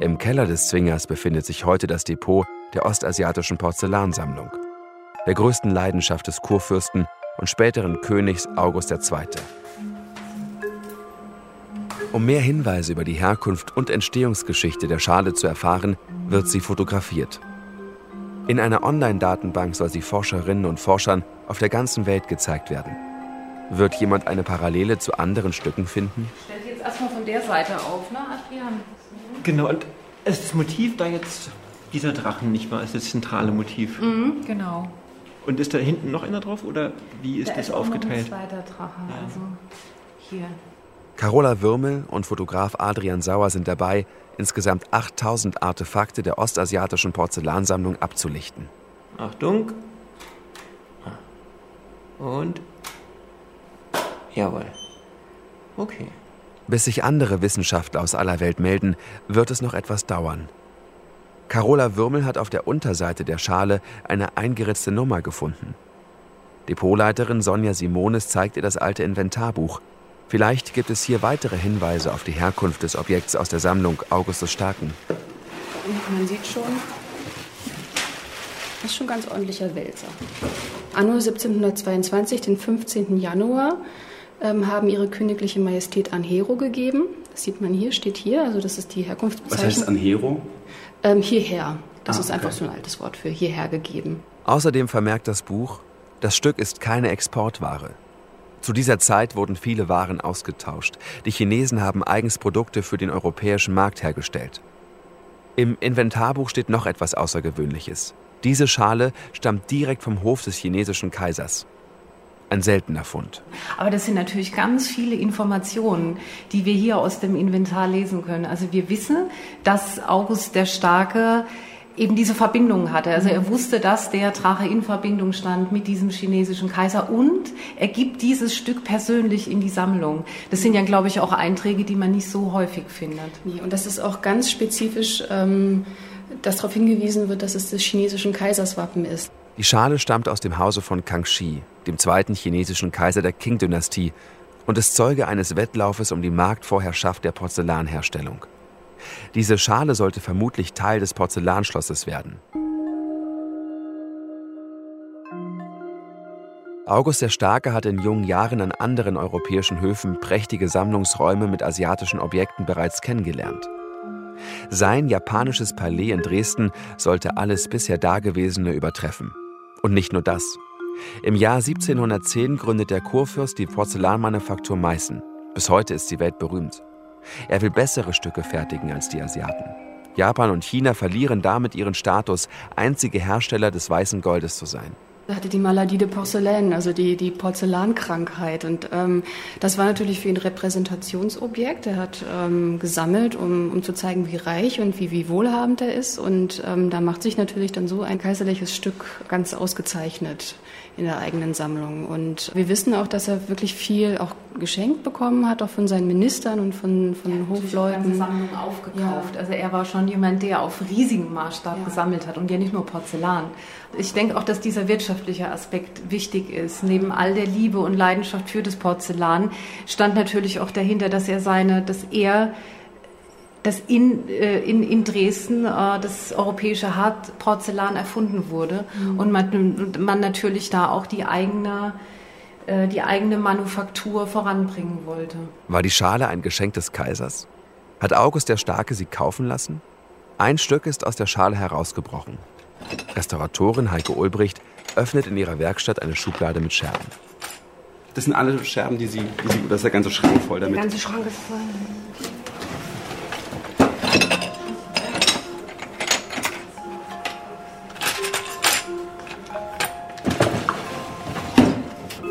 Im Keller des Zwingers befindet sich heute das Depot der ostasiatischen Porzellansammlung, der größten Leidenschaft des Kurfürsten und späteren Königs August II. Um mehr Hinweise über die Herkunft und Entstehungsgeschichte der Schale zu erfahren, wird sie fotografiert. In einer Online-Datenbank soll sie Forscherinnen und Forschern auf der ganzen Welt gezeigt werden. Wird jemand eine Parallele zu anderen Stücken finden? Stell sie jetzt erstmal von der Seite auf, ne, Adrian? Genau, und ist das Motiv da jetzt dieser Drachen nicht mal, ist das zentrale Motiv? Mhm, genau. Und ist da hinten noch einer drauf oder wie ist da das ist aufgeteilt? Noch ein zweiter Drache, ja. also hier. Carola Würmel und Fotograf Adrian Sauer sind dabei, insgesamt 8000 Artefakte der ostasiatischen Porzellansammlung abzulichten. Achtung. Und. Jawohl. Okay. Bis sich andere Wissenschaftler aus aller Welt melden, wird es noch etwas dauern. Carola Würmel hat auf der Unterseite der Schale eine eingeritzte Nummer gefunden. Depotleiterin Sonja Simones zeigt ihr das alte Inventarbuch, Vielleicht gibt es hier weitere Hinweise auf die Herkunft des Objekts aus der Sammlung Augustus Starken. Man sieht schon, das ist schon ganz ordentlicher Wälzer. Anno 1722, den 15. Januar, haben ihre königliche Majestät Anhero gegeben. Das sieht man hier, steht hier, also das ist die Herkunftsbezeichnung. Was heißt Anhero? Ähm, hierher. Das ah, ist einfach so ein altes Wort für hierher gegeben. Außerdem vermerkt das Buch, das Stück ist keine Exportware. Zu dieser Zeit wurden viele Waren ausgetauscht. Die Chinesen haben eigens Produkte für den europäischen Markt hergestellt. Im Inventarbuch steht noch etwas Außergewöhnliches. Diese Schale stammt direkt vom Hof des chinesischen Kaisers. Ein seltener Fund. Aber das sind natürlich ganz viele Informationen, die wir hier aus dem Inventar lesen können. Also wir wissen, dass August der Starke eben diese Verbindung hatte. Also er wusste, dass der Drache in Verbindung stand mit diesem chinesischen Kaiser und er gibt dieses Stück persönlich in die Sammlung. Das sind ja, glaube ich, auch Einträge, die man nicht so häufig findet. Nee, und das ist auch ganz spezifisch, ähm, dass darauf hingewiesen wird, dass es des chinesischen Kaiserswappen ist. Die Schale stammt aus dem Hause von Kangxi, dem zweiten chinesischen Kaiser der Qing-Dynastie, und ist Zeuge eines Wettlaufes um die Marktvorherrschaft der Porzellanherstellung. Diese Schale sollte vermutlich Teil des Porzellanschlosses werden. August der Starke hatte in jungen Jahren an anderen europäischen Höfen prächtige Sammlungsräume mit asiatischen Objekten bereits kennengelernt. Sein japanisches Palais in Dresden sollte alles bisher Dagewesene übertreffen. Und nicht nur das. Im Jahr 1710 gründet der Kurfürst die Porzellanmanufaktur Meißen. Bis heute ist sie weltberühmt. Er will bessere Stücke fertigen als die Asiaten. Japan und China verlieren damit ihren Status, einzige Hersteller des weißen Goldes zu sein. Er hatte die Maladie de Porcelaine, also die, die Porzellankrankheit. Und ähm, das war natürlich für ihn Repräsentationsobjekt. Er hat ähm, gesammelt, um, um zu zeigen, wie reich und wie, wie wohlhabend er ist. Und ähm, da macht sich natürlich dann so ein kaiserliches Stück ganz ausgezeichnet in der eigenen Sammlung. Und wir wissen auch, dass er wirklich viel auch geschenkt bekommen hat, auch von seinen Ministern und von, von ja, Hofleuten. Die ganze Sammlung aufgekauft. Ja. Also er war schon jemand, der auf riesigem Maßstab ja. gesammelt hat und ja nicht nur Porzellan. Ich denke auch, dass dieser wirtschaftliche Aspekt wichtig ist. Neben all der Liebe und Leidenschaft für das Porzellan stand natürlich auch dahinter, dass er seine, dass er dass in, äh, in, in Dresden äh, das europäische Hartporzellan erfunden wurde mhm. und man, man natürlich da auch die eigene, äh, die eigene Manufaktur voranbringen wollte. War die Schale ein Geschenk des Kaisers? Hat August der Starke sie kaufen lassen? Ein Stück ist aus der Schale herausgebrochen. Restauratorin Heike Ulbricht öffnet in ihrer Werkstatt eine Schublade mit Scherben. Das sind alle Scherben, die sie, die sie das ist der ganze Schrank voll damit. Der ganze Schrank ist voll.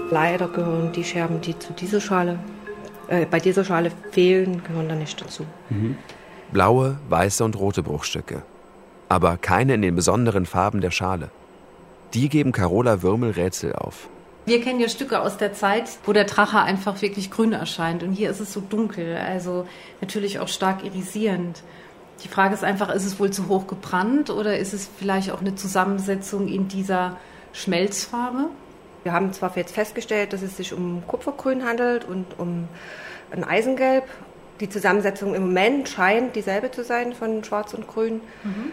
Leider gehören die Scherben, die zu dieser Schale, äh, bei dieser Schale fehlen, gehören da nicht dazu. Mhm. Blaue, weiße und rote Bruchstücke. Aber keine in den besonderen Farben der Schale. Die geben Carola Würmel Rätsel auf. Wir kennen ja Stücke aus der Zeit, wo der Drache einfach wirklich grün erscheint. Und hier ist es so dunkel, also natürlich auch stark irisierend. Die Frage ist einfach, ist es wohl zu hoch gebrannt oder ist es vielleicht auch eine Zusammensetzung in dieser Schmelzfarbe? Wir haben zwar jetzt festgestellt, dass es sich um Kupfergrün handelt und um ein Eisengelb. Die Zusammensetzung im Moment scheint dieselbe zu sein von Schwarz und Grün. Mhm.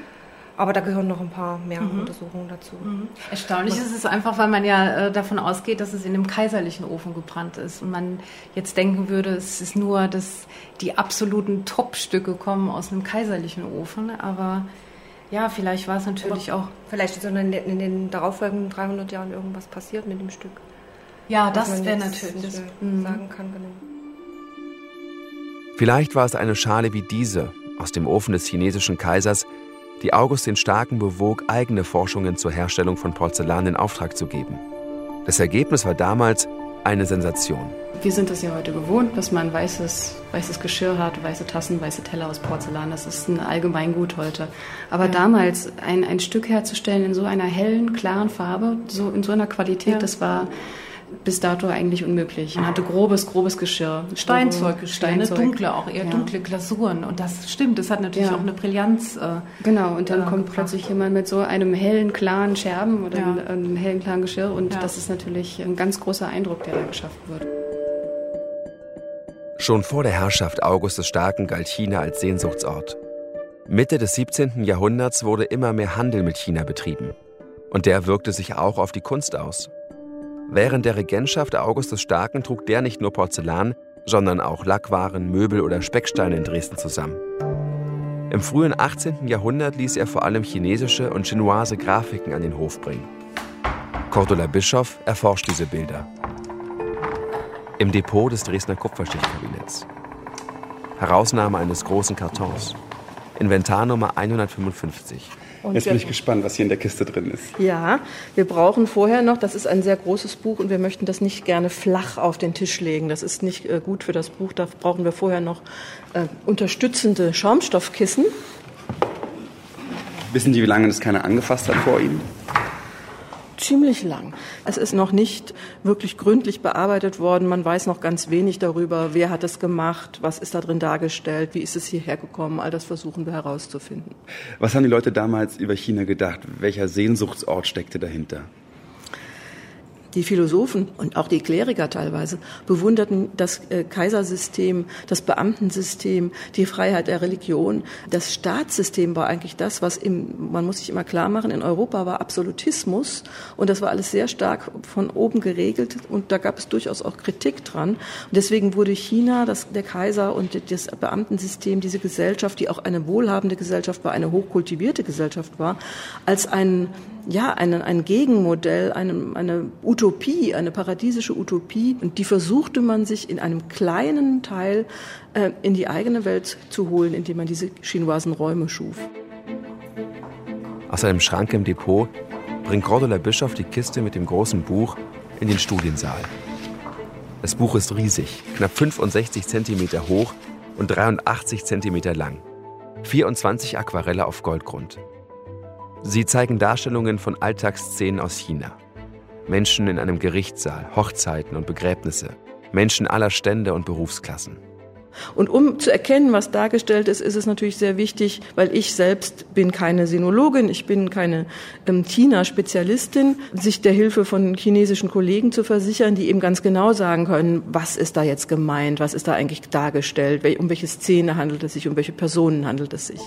Aber da gehören noch ein paar mehr mhm. Untersuchungen dazu. Mhm. Erstaunlich ist es einfach, weil man ja äh, davon ausgeht, dass es in einem kaiserlichen Ofen gebrannt ist. Und man jetzt denken würde, es ist nur, dass die absoluten Top-Stücke kommen aus einem kaiserlichen Ofen. Aber ja, vielleicht war es natürlich auch. Vielleicht ist in den, in den darauffolgenden 300 Jahren irgendwas passiert mit dem Stück. Ja, das wäre natürlich. Das, mhm. sagen kann, genau. Vielleicht war es eine Schale wie diese aus dem Ofen des chinesischen Kaisers, die August den Starken bewog, eigene Forschungen zur Herstellung von Porzellan in Auftrag zu geben. Das Ergebnis war damals eine Sensation. Wir sind das ja heute gewohnt, dass man weißes, weißes Geschirr hat, weiße Tassen, weiße Teller aus Porzellan. Das ist ein Allgemeingut heute. Aber ja. damals ein, ein Stück herzustellen in so einer hellen, klaren Farbe, so in so einer Qualität, ja. das war bis dato eigentlich unmöglich. Man hatte grobes, grobes Geschirr. Steinzeuggeschirr, Steinzeug. dunkle auch, eher ja. dunkle Glasuren. Und das stimmt, das hat natürlich ja. auch eine Brillanz. Äh, genau, und dann äh, kommt gebracht. plötzlich jemand mit so einem hellen, klaren Scherben oder ja. einem, einem, hellen, klaren Geschirr. Und das ist natürlich ein ganz großer Eindruck, der da geschaffen wird. Schon vor der Herrschaft August des Starken galt China als Sehnsuchtsort. Mitte des 17. Jahrhunderts wurde immer mehr Handel mit China betrieben. Und der wirkte sich auch auf die Kunst aus. Während der Regentschaft August des Starken trug der nicht nur Porzellan, sondern auch Lackwaren, Möbel oder Specksteine in Dresden zusammen. Im frühen 18. Jahrhundert ließ er vor allem chinesische und chinoise Grafiken an den Hof bringen. Cordula Bischoff erforscht diese Bilder. Im Depot des Dresdner Kupferstichkabinetts. Herausnahme eines großen Kartons. Inventarnummer 155. Und Jetzt bin ich gespannt, was hier in der Kiste drin ist. Ja, wir brauchen vorher noch, das ist ein sehr großes Buch und wir möchten das nicht gerne flach auf den Tisch legen. Das ist nicht äh, gut für das Buch. Da brauchen wir vorher noch äh, unterstützende Schaumstoffkissen. Wissen Sie, wie lange das keiner angefasst hat vor Ihnen? Ziemlich lang. Es ist noch nicht wirklich gründlich bearbeitet worden. Man weiß noch ganz wenig darüber, wer hat es gemacht, was ist da drin dargestellt, wie ist es hierher gekommen. All das versuchen wir herauszufinden. Was haben die Leute damals über China gedacht? Welcher Sehnsuchtsort steckte dahinter? Die Philosophen und auch die Kleriker teilweise bewunderten das äh, Kaisersystem, das Beamtensystem, die Freiheit der Religion. Das Staatssystem war eigentlich das, was im, man muss sich immer klar machen, in Europa war Absolutismus und das war alles sehr stark von oben geregelt und da gab es durchaus auch Kritik dran. Und deswegen wurde China, das, der Kaiser und das Beamtensystem, diese Gesellschaft, die auch eine wohlhabende Gesellschaft war, eine hochkultivierte Gesellschaft war, als ein ja, ein, ein Gegenmodell, eine, eine Utopie, eine paradiesische Utopie. Und die versuchte man sich in einem kleinen Teil äh, in die eigene Welt zu holen, indem man diese chinoisen Räume schuf. Aus einem Schrank im Depot bringt Cordula Bischof die Kiste mit dem großen Buch in den Studiensaal. Das Buch ist riesig, knapp 65 Zentimeter hoch und 83 Zentimeter lang. 24 Aquarelle auf Goldgrund. Sie zeigen Darstellungen von Alltagsszenen aus China. Menschen in einem Gerichtssaal, Hochzeiten und Begräbnisse, Menschen aller Stände und Berufsklassen. Und um zu erkennen, was dargestellt ist, ist es natürlich sehr wichtig, weil ich selbst bin keine Sinologin, ich bin keine ähm, China-Spezialistin, sich der Hilfe von chinesischen Kollegen zu versichern, die eben ganz genau sagen können, was ist da jetzt gemeint, was ist da eigentlich dargestellt, um welche Szene handelt es sich, um welche Personen handelt es sich.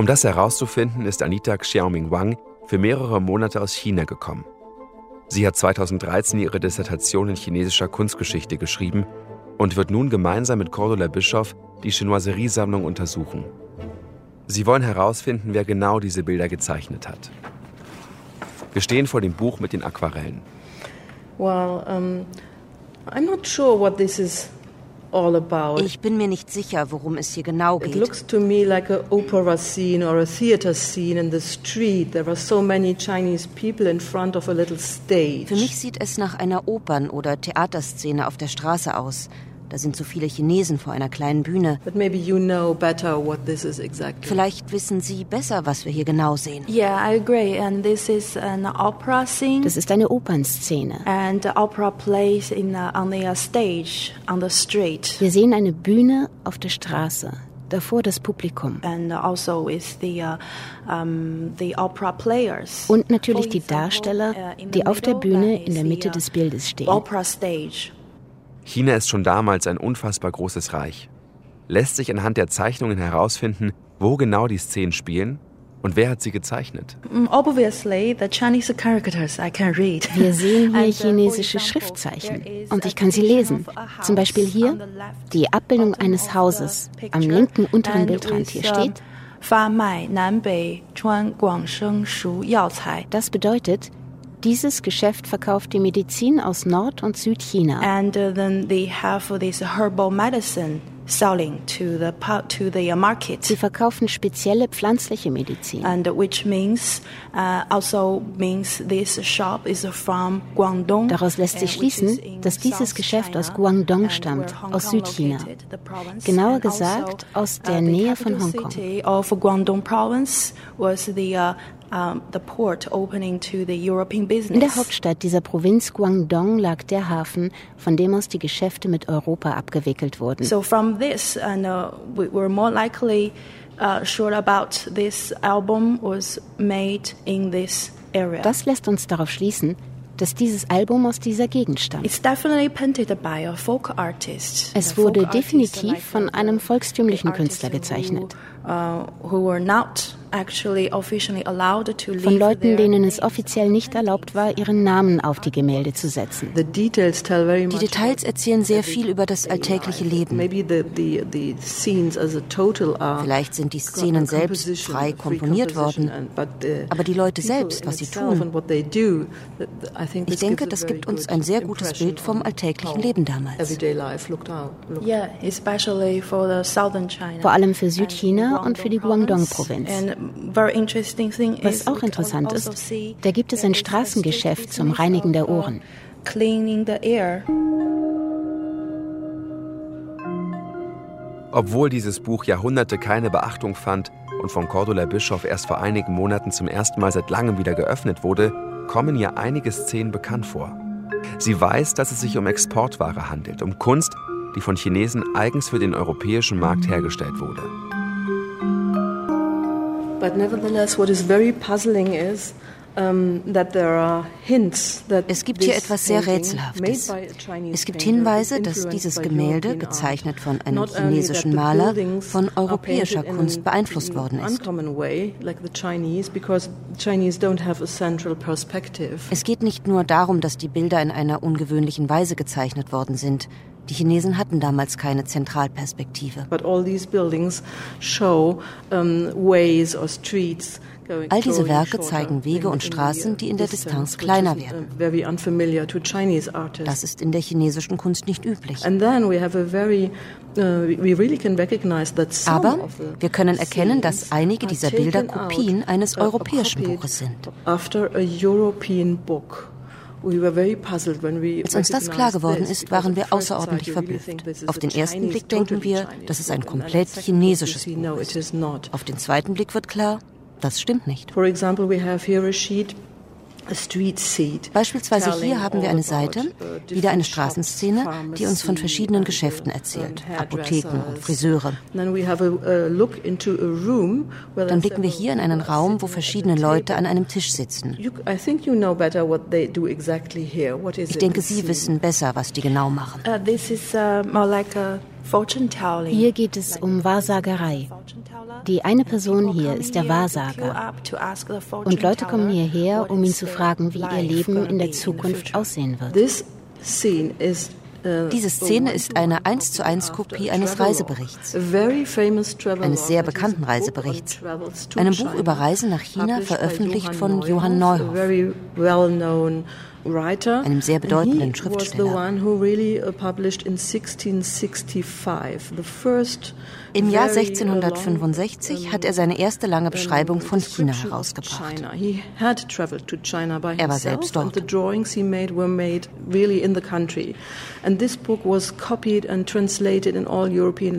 Um das herauszufinden, ist Anita Xiaoming Wang für mehrere Monate aus China gekommen. Sie hat 2013 ihre Dissertation in chinesischer Kunstgeschichte geschrieben und wird nun gemeinsam mit Cordula Bischoff die Chinoiserie-Sammlung untersuchen. Sie wollen herausfinden, wer genau diese Bilder gezeichnet hat. Wir stehen vor dem Buch mit den Aquarellen. Well, um, I'm not sure what this is. Ich bin mir nicht sicher, worum es hier genau geht. It looks to me like a opera scene or a theater scene in the street. There are so many Chinese people in front of a little stage. Für mich sieht es nach einer Opern- oder Theaterszene auf der Straße aus. Da sind so viele Chinesen vor einer kleinen Bühne. You know exactly. Vielleicht wissen Sie besser, was wir hier genau sehen. Yeah, I agree. And this is an opera scene. Das ist eine Opernszene. And the opera plays in a, on the stage on the street. Wir sehen eine Bühne auf der Straße. Davor das Publikum. And also with the, uh, um, the opera players. Und natürlich die Darsteller, uh, die auf der Bühne in der Mitte uh, des Bildes stehen. China ist schon damals ein unfassbar großes Reich. Lässt sich anhand der Zeichnungen herausfinden, wo genau die Szenen spielen und wer hat sie gezeichnet? Mm, obviously, the Chinese characters I can read. Wir sehen (laughs) hier uh, chinesische Schriftzeichen und ich kann sie lesen. Zum Beispiel hier die Abbildung eines Hauses am linken unteren Bildrand. Hier steht Das bedeutet, dieses Geschäft verkauft die Medizin aus Nord- und Südchina. And uh, then they have this herbal medicine selling to the to the market. Sie verkaufen spezielle pflanzliche Medizin. And which means uh, also means this shop is from Guangdong. Daraus lässt sich schließen, dass dieses Geschäft aus Guangdong stammt, aus Südchina. Genauer gesagt aus der Nähe von Hongkong. Of Guangdong province was the uh, in der Hauptstadt dieser Provinz Guangdong lag der Hafen, von dem aus die Geschäfte mit Europa abgewickelt wurden. So from this, and uh, we were more likely uh, sure about this album was made in this area. Das lässt uns darauf schließen, dass dieses Album aus dieser Gegend stammt. It's definitely painted by a folk artist. Es wurde definitiv von einem volkstümlichen Künstler gezeichnet. Uh, who were not von Leuten, denen es offiziell nicht erlaubt war, ihren Namen auf die Gemälde zu setzen. Die Details erzählen sehr viel über das alltägliche Leben. Vielleicht sind die Szenen selbst frei komponiert worden, aber die Leute selbst, was sie tun. Ich denke, das gibt uns ein sehr gutes Bild vom alltäglichen Leben damals. Vor allem für Südchina und für die Guangdong-Provinz. Was auch interessant ist, da gibt es ein Straßengeschäft zum Reinigen der Ohren. Obwohl dieses Buch Jahrhunderte keine Beachtung fand und von Cordula Bischof erst vor einigen Monaten zum ersten Mal seit langem wieder geöffnet wurde, kommen ihr einige Szenen bekannt vor. Sie weiß, dass es sich um Exportware handelt, um Kunst, die von Chinesen eigens für den europäischen Markt hergestellt wurde. Es gibt hier etwas sehr Rätselhaftes. Es gibt Hinweise, dass dieses Gemälde, gezeichnet von einem chinesischen Maler, von europäischer Kunst beeinflusst worden ist. Es geht nicht nur darum, dass die Bilder in einer ungewöhnlichen Weise gezeichnet worden sind. Die Chinesen hatten damals keine Zentralperspektive. All diese Werke zeigen Wege und Straßen, die in der Distanz kleiner werden. Das ist in der chinesischen Kunst nicht üblich. Uh, Aber wir können erkennen, dass einige dieser Bilder Kopien eines europäischen Buches sind. Als uns das klar geworden ist, waren wir außerordentlich verblüfft. Auf den ersten Blick denken wir, das ist ein komplett chinesisches Buch. Auf den zweiten Blick wird klar, das stimmt nicht. Beispielsweise hier haben wir eine Seite, uh, wieder eine Straßenszene, die uns von verschiedenen Geschäften erzählt, Apotheken und Friseure. Dann blicken wir hier in einen Raum, wo verschiedene Leute an einem Tisch sitzen. Ich denke, Sie wissen besser, was die genau machen. Hier geht es um Wahrsagerei. Die eine Person hier ist der Wahrsager. Und Leute kommen hierher, um ihn zu fragen, wie ihr Leben in der Zukunft aussehen wird. Uh, Diese Szene ist eine 1 zu 1 Kopie eines Reiseberichts, eines sehr bekannten Reiseberichts, einem Buch über Reisen nach China, veröffentlicht von Johann Neuhoff einem sehr bedeutenden Schriftsteller. Im Jahr 1665 hat er seine erste lange Beschreibung von China herausgebracht. Er war selbst dort.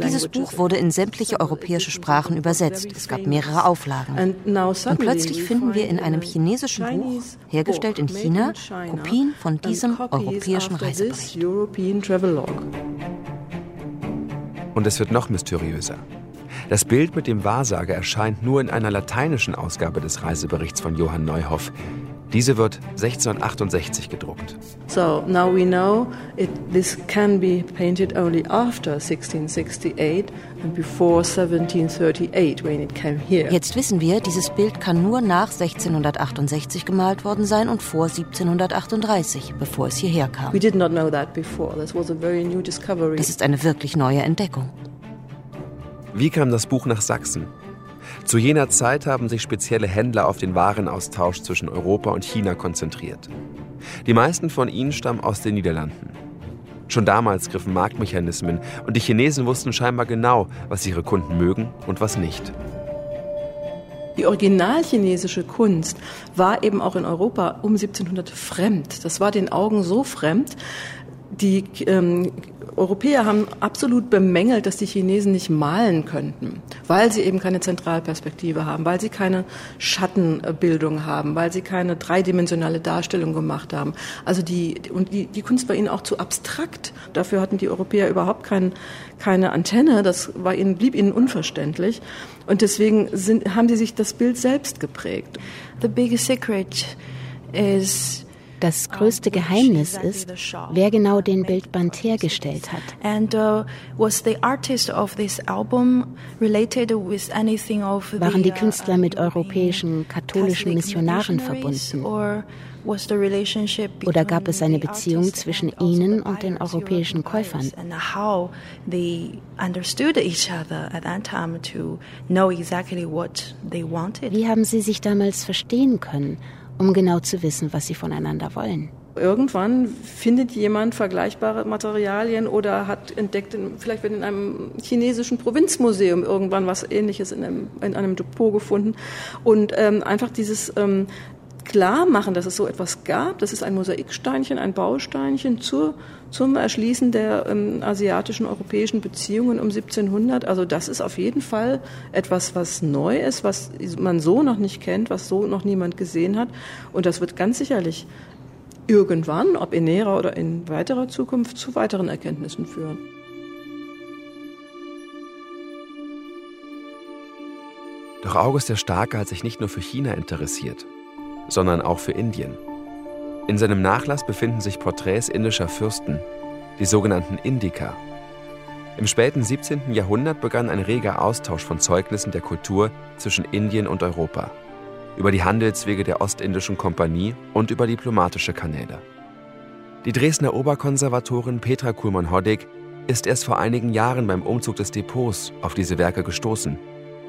Dieses Buch wurde in sämtliche europäische Sprachen übersetzt. Es gab mehrere Auflagen. Und plötzlich finden wir in einem chinesischen Buch, hergestellt in China, Kopien von diesem europäischen Reisebericht. Und es wird noch mysteriöser. Das Bild mit dem Wahrsager erscheint nur in einer lateinischen Ausgabe des Reiseberichts von Johann Neuhoff. Diese wird 1668 gedruckt. So now we know it, this can be painted only after 1668 and before 1738 when it came here. Jetzt wissen wir, dieses Bild kann nur nach 1668 gemalt worden sein und vor 1738, bevor es hierher kam. We did not know that before. This was a very new discovery. Das ist eine wirklich neue Entdeckung. Wie kam das Buch nach Sachsen? Zu jener Zeit haben sich spezielle Händler auf den Warenaustausch zwischen Europa und China konzentriert. Die meisten von ihnen stammen aus den Niederlanden. Schon damals griffen Marktmechanismen und die Chinesen wussten scheinbar genau, was ihre Kunden mögen und was nicht. Die originalchinesische Kunst war eben auch in Europa um 1700 fremd. Das war den Augen so fremd, die ähm, Europäer haben absolut bemängelt, dass die Chinesen nicht malen könnten, weil sie eben keine Zentralperspektive haben, weil sie keine Schattenbildung haben, weil sie keine dreidimensionale Darstellung gemacht haben. Also die, und die, die Kunst war ihnen auch zu abstrakt. Dafür hatten die Europäer überhaupt kein, keine Antenne. Das war ihnen, blieb ihnen unverständlich. Und deswegen sind, haben sie sich das Bild selbst geprägt. The biggest secret is das größte Geheimnis ist, wer genau den Bildband hergestellt hat. Uh, Waren die Künstler mit uh, europäischen katholischen Missionaren verbunden? Oder gab es eine Beziehung zwischen ihnen und den europäischen Käufern? Wie haben sie sich damals verstehen können? Um genau zu wissen, was sie voneinander wollen. Irgendwann findet jemand vergleichbare Materialien oder hat entdeckt, vielleicht wird in einem chinesischen Provinzmuseum irgendwann was Ähnliches in einem, in einem Depot gefunden. Und ähm, einfach dieses ähm, klar machen, dass es so etwas gab. Das ist ein Mosaiksteinchen, ein Bausteinchen zur, zum Erschließen der ähm, asiatischen, europäischen Beziehungen um 1700. Also das ist auf jeden Fall etwas, was neu ist, was man so noch nicht kennt, was so noch niemand gesehen hat. Und das wird ganz sicherlich irgendwann, ob in näherer oder in weiterer Zukunft, zu weiteren Erkenntnissen führen. Doch August der Starke hat sich nicht nur für China interessiert. Sondern auch für Indien. In seinem Nachlass befinden sich Porträts indischer Fürsten, die sogenannten Indika. Im späten 17. Jahrhundert begann ein reger Austausch von Zeugnissen der Kultur zwischen Indien und Europa, über die Handelswege der Ostindischen Kompanie und über diplomatische Kanäle. Die Dresdner Oberkonservatorin Petra Kuhlmann-Hoddig ist erst vor einigen Jahren beim Umzug des Depots auf diese Werke gestoßen.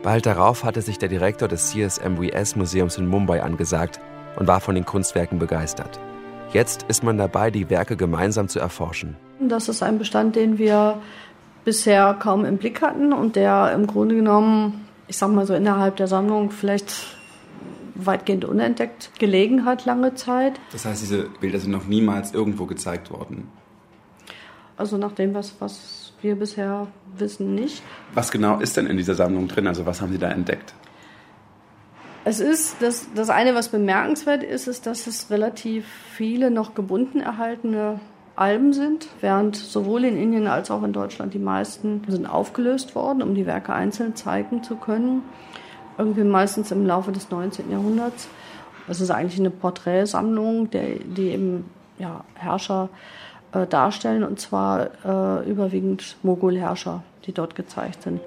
Bald darauf hatte sich der Direktor des CSMVS Museums in Mumbai angesagt und war von den Kunstwerken begeistert. Jetzt ist man dabei, die Werke gemeinsam zu erforschen. Das ist ein Bestand, den wir bisher kaum im Blick hatten und der im Grunde genommen, ich sag mal so innerhalb der Sammlung vielleicht weitgehend unentdeckt gelegen hat lange Zeit. Das heißt, diese Bilder sind noch niemals irgendwo gezeigt worden? Also nach dem, was, was wir bisher wissen, nicht. Was genau ist denn in dieser Sammlung drin? Also was haben Sie da entdeckt? Es ist das, das eine, was bemerkenswert ist, ist, dass es relativ viele noch gebunden erhaltene Alben sind, während sowohl in Indien als auch in Deutschland die meisten sind aufgelöst worden, um die Werke einzeln zeigen zu können. Irgendwie meistens im Laufe des 19. Jahrhunderts. Es ist eigentlich eine Porträtsammlung, der, die eben ja, Herrscher äh, darstellen, und zwar äh, überwiegend Mogulherrscher, die dort gezeigt sind.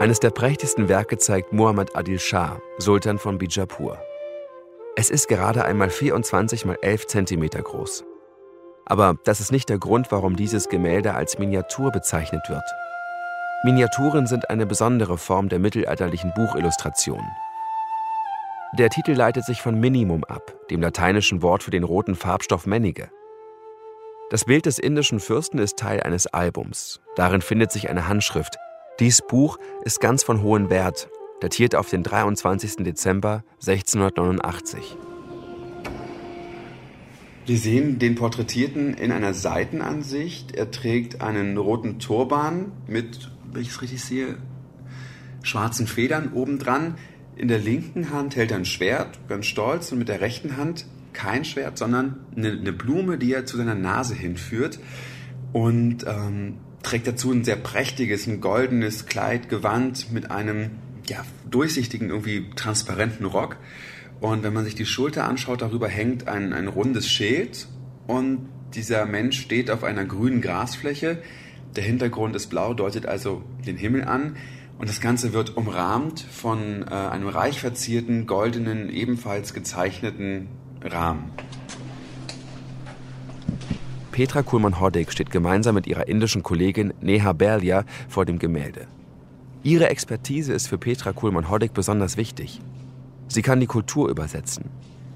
Eines der prächtigsten Werke zeigt Muhammad Adil Shah, Sultan von Bijapur. Es ist gerade einmal 24 mal 11 cm groß. Aber das ist nicht der Grund, warum dieses Gemälde als Miniatur bezeichnet wird. Miniaturen sind eine besondere Form der mittelalterlichen Buchillustration. Der Titel leitet sich von Minimum ab, dem lateinischen Wort für den roten Farbstoff Männige. Das Bild des indischen Fürsten ist Teil eines Albums. Darin findet sich eine Handschrift. Dies Buch ist ganz von hohem Wert, datiert auf den 23. Dezember 1689. Wir sehen den Porträtierten in einer Seitenansicht. Er trägt einen roten Turban mit, wenn ich es richtig sehe, schwarzen Federn obendran. In der linken Hand hält er ein Schwert, ganz stolz, und mit der rechten Hand kein Schwert, sondern eine, eine Blume, die er zu seiner Nase hinführt. Und ähm, trägt dazu ein sehr prächtiges, ein goldenes Kleid, Gewand mit einem ja, durchsichtigen, irgendwie transparenten Rock. Und wenn man sich die Schulter anschaut, darüber hängt ein, ein rundes Schild und dieser Mensch steht auf einer grünen Grasfläche. Der Hintergrund ist blau, deutet also den Himmel an. Und das Ganze wird umrahmt von äh, einem reich verzierten, goldenen, ebenfalls gezeichneten Rahmen. Petra Kuhlmann-Hoddig steht gemeinsam mit ihrer indischen Kollegin Neha Berlia vor dem Gemälde. Ihre Expertise ist für Petra Kuhlmann-Hoddig besonders wichtig. Sie kann die Kultur übersetzen.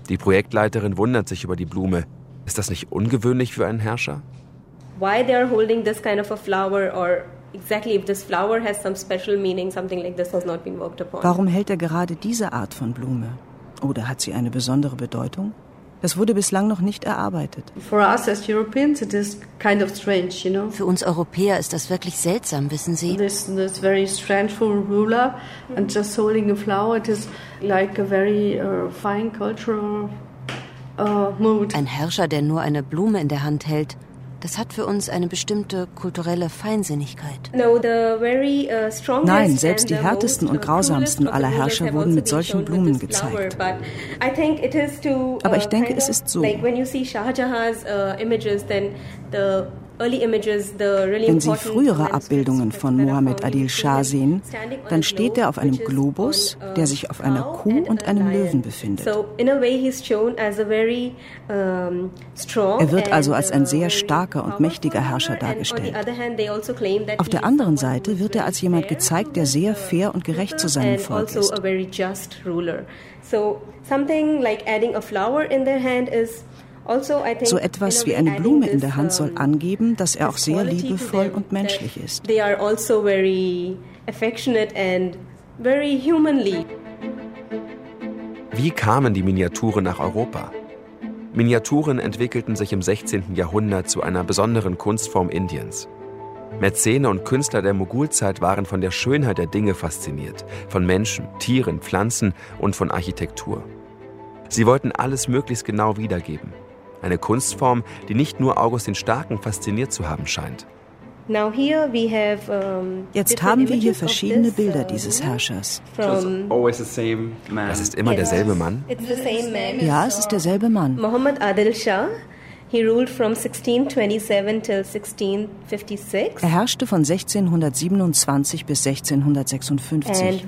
Die Projektleiterin wundert sich über die Blume. Ist das nicht ungewöhnlich für einen Herrscher? Why they are holding this kind of a flower or exactly if this flower has some special meaning, something like this has not been worked upon. Warum hält er gerade diese Art von Blume? Oder hat sie eine besondere Bedeutung? Das wurde bislang noch nicht erarbeitet. Für uns Europäer ist das wirklich seltsam, wissen Sie? This, this very strengthful ruler and just holding a flower, it is like a very uh, fine cultural uh, mood. Ein Herrscher, der nur eine Blume in der Hand hält, das hat für uns eine bestimmte kulturelle Feinsinnigkeit. Uh, Nein, selbst die härtesten und grausamsten aller Herrscher wurden mit solchen Blumen gezeigt. Aber ich denke, es ist so. Wenn Sie frühere Abbildungen von Mohammed Adil Shah sehen, dann steht er auf einem Globus, der sich auf einer Kuh und einem Löwen befindet. Er wird also als ein sehr starker und mächtiger Herrscher dargestellt. Also auf der anderen Seite wird er als jemand gezeigt, der sehr fair und gerecht zu seinem Volk also ist. So also, so etwas wie eine Blume in der Hand soll angeben, dass er auch sehr liebevoll und menschlich ist. Also wie kamen die Miniaturen nach Europa? Miniaturen entwickelten sich im 16. Jahrhundert zu einer besonderen Kunstform Indiens. Mäzene und Künstler der Mogulzeit waren von der Schönheit der Dinge fasziniert, von Menschen, Tieren, Pflanzen und von Architektur. Sie wollten alles möglichst genau wiedergeben, eine Kunstform, die nicht nur August den Starken fasziniert zu haben scheint. Jetzt haben wir hier verschiedene Bilder dieses Herrschers. Das ist immer derselbe Mann? Ja, es ist derselbe Mann. Muhammad Adil Shah. He ruled from 1627 till 1656. Er herrschte von 1627 bis 1656.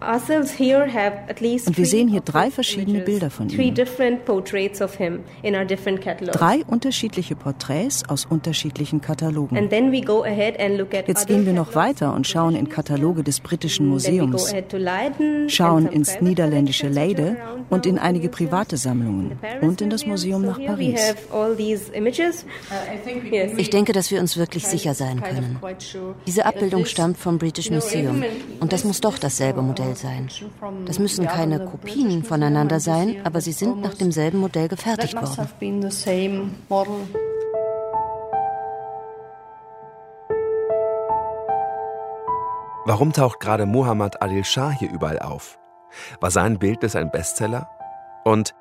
Und wir sehen hier drei verschiedene Bilder von ihm. different portraits of him in our different catalogs. Drei unterschiedliche Porträts aus unterschiedlichen Katalogen. And then we go ahead and look at Jetzt gehen wir noch weiter und schauen in Kataloge des britischen Museums, schauen ins niederländische Leiden und in einige private Sammlungen und in das Museum nach Paris. Ich denke, dass wir uns wirklich sicher sein können. Diese Abbildung stammt vom British Museum und das muss doch dasselbe Modell sein. Das müssen keine Kopien voneinander sein, aber sie sind nach demselben Modell gefertigt worden. Warum taucht gerade Muhammad Adil Shah hier überall auf? War sein Bildnis ein Bestseller? Und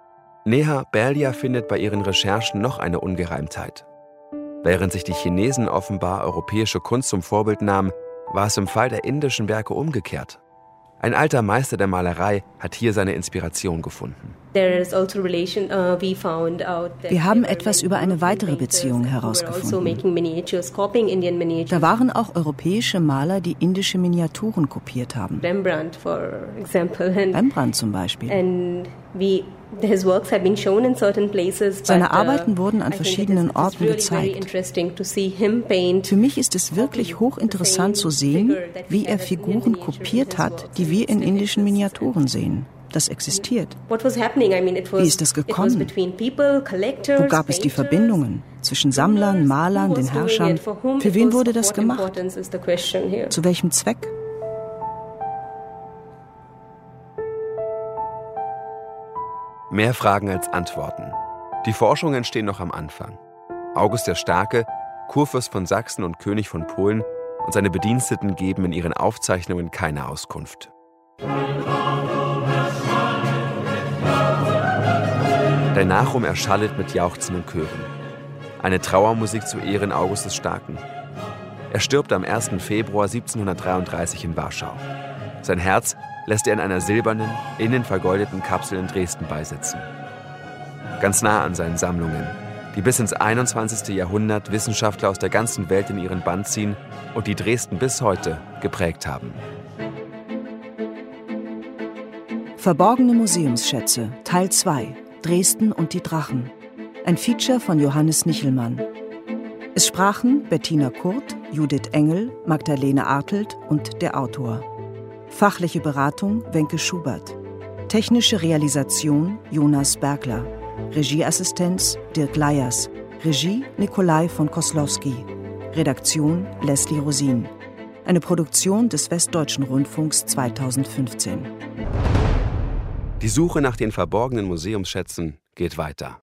Neha Berlia findet bei ihren Recherchen noch eine Ungereimtheit. Während sich die Chinesen offenbar europäische Kunst zum Vorbild nahmen, war es im Fall der indischen Werke umgekehrt. Ein alter Meister der Malerei hat hier seine Inspiration gefunden. Also uh, Wir haben etwas über eine weitere Beziehung also herausgefunden. Da waren auch europäische Maler, die indische Miniaturen kopiert haben. Rembrandt, zum Beispiel. Seine uh, Arbeiten wurden an verschiedenen Orten gezeigt. Für mich ist es wirklich hochinteressant zu sehen, wie er Figuren kopiert hat, die wir in indischen Miniaturen sehen. Das existiert. Wie ist das gekommen? Wo gab es die Verbindungen zwischen Sammlern, Malern, den Herrschern? Für wen wurde das gemacht? Zu welchem Zweck? Mehr Fragen als Antworten. Die Forschungen stehen noch am Anfang. August der Starke, Kurfürst von Sachsen und König von Polen und seine Bediensteten geben in ihren Aufzeichnungen keine Auskunft. Der Nachruhm erschallet mit jauchzenden Chören. Eine Trauermusik zu Ehren August Starken. Er stirbt am 1. Februar 1733 in Warschau. Sein Herz lässt er in einer silbernen, innen vergoldeten Kapsel in Dresden beisetzen. Ganz nah an seinen Sammlungen, die bis ins 21. Jahrhundert Wissenschaftler aus der ganzen Welt in ihren Band ziehen und die Dresden bis heute geprägt haben. Verborgene Museumsschätze, Teil 2, Dresden und die Drachen. Ein Feature von Johannes Nichelmann. Es sprachen Bettina Kurt, Judith Engel, Magdalene Artelt und der Autor. Fachliche Beratung Wenke Schubert. Technische Realisation Jonas Bergler. Regieassistenz Dirk Leyers. Regie Nikolai von Koslowski. Redaktion Leslie Rosin. Eine Produktion des Westdeutschen Rundfunks 2015. Die Suche nach den verborgenen Museumsschätzen geht weiter.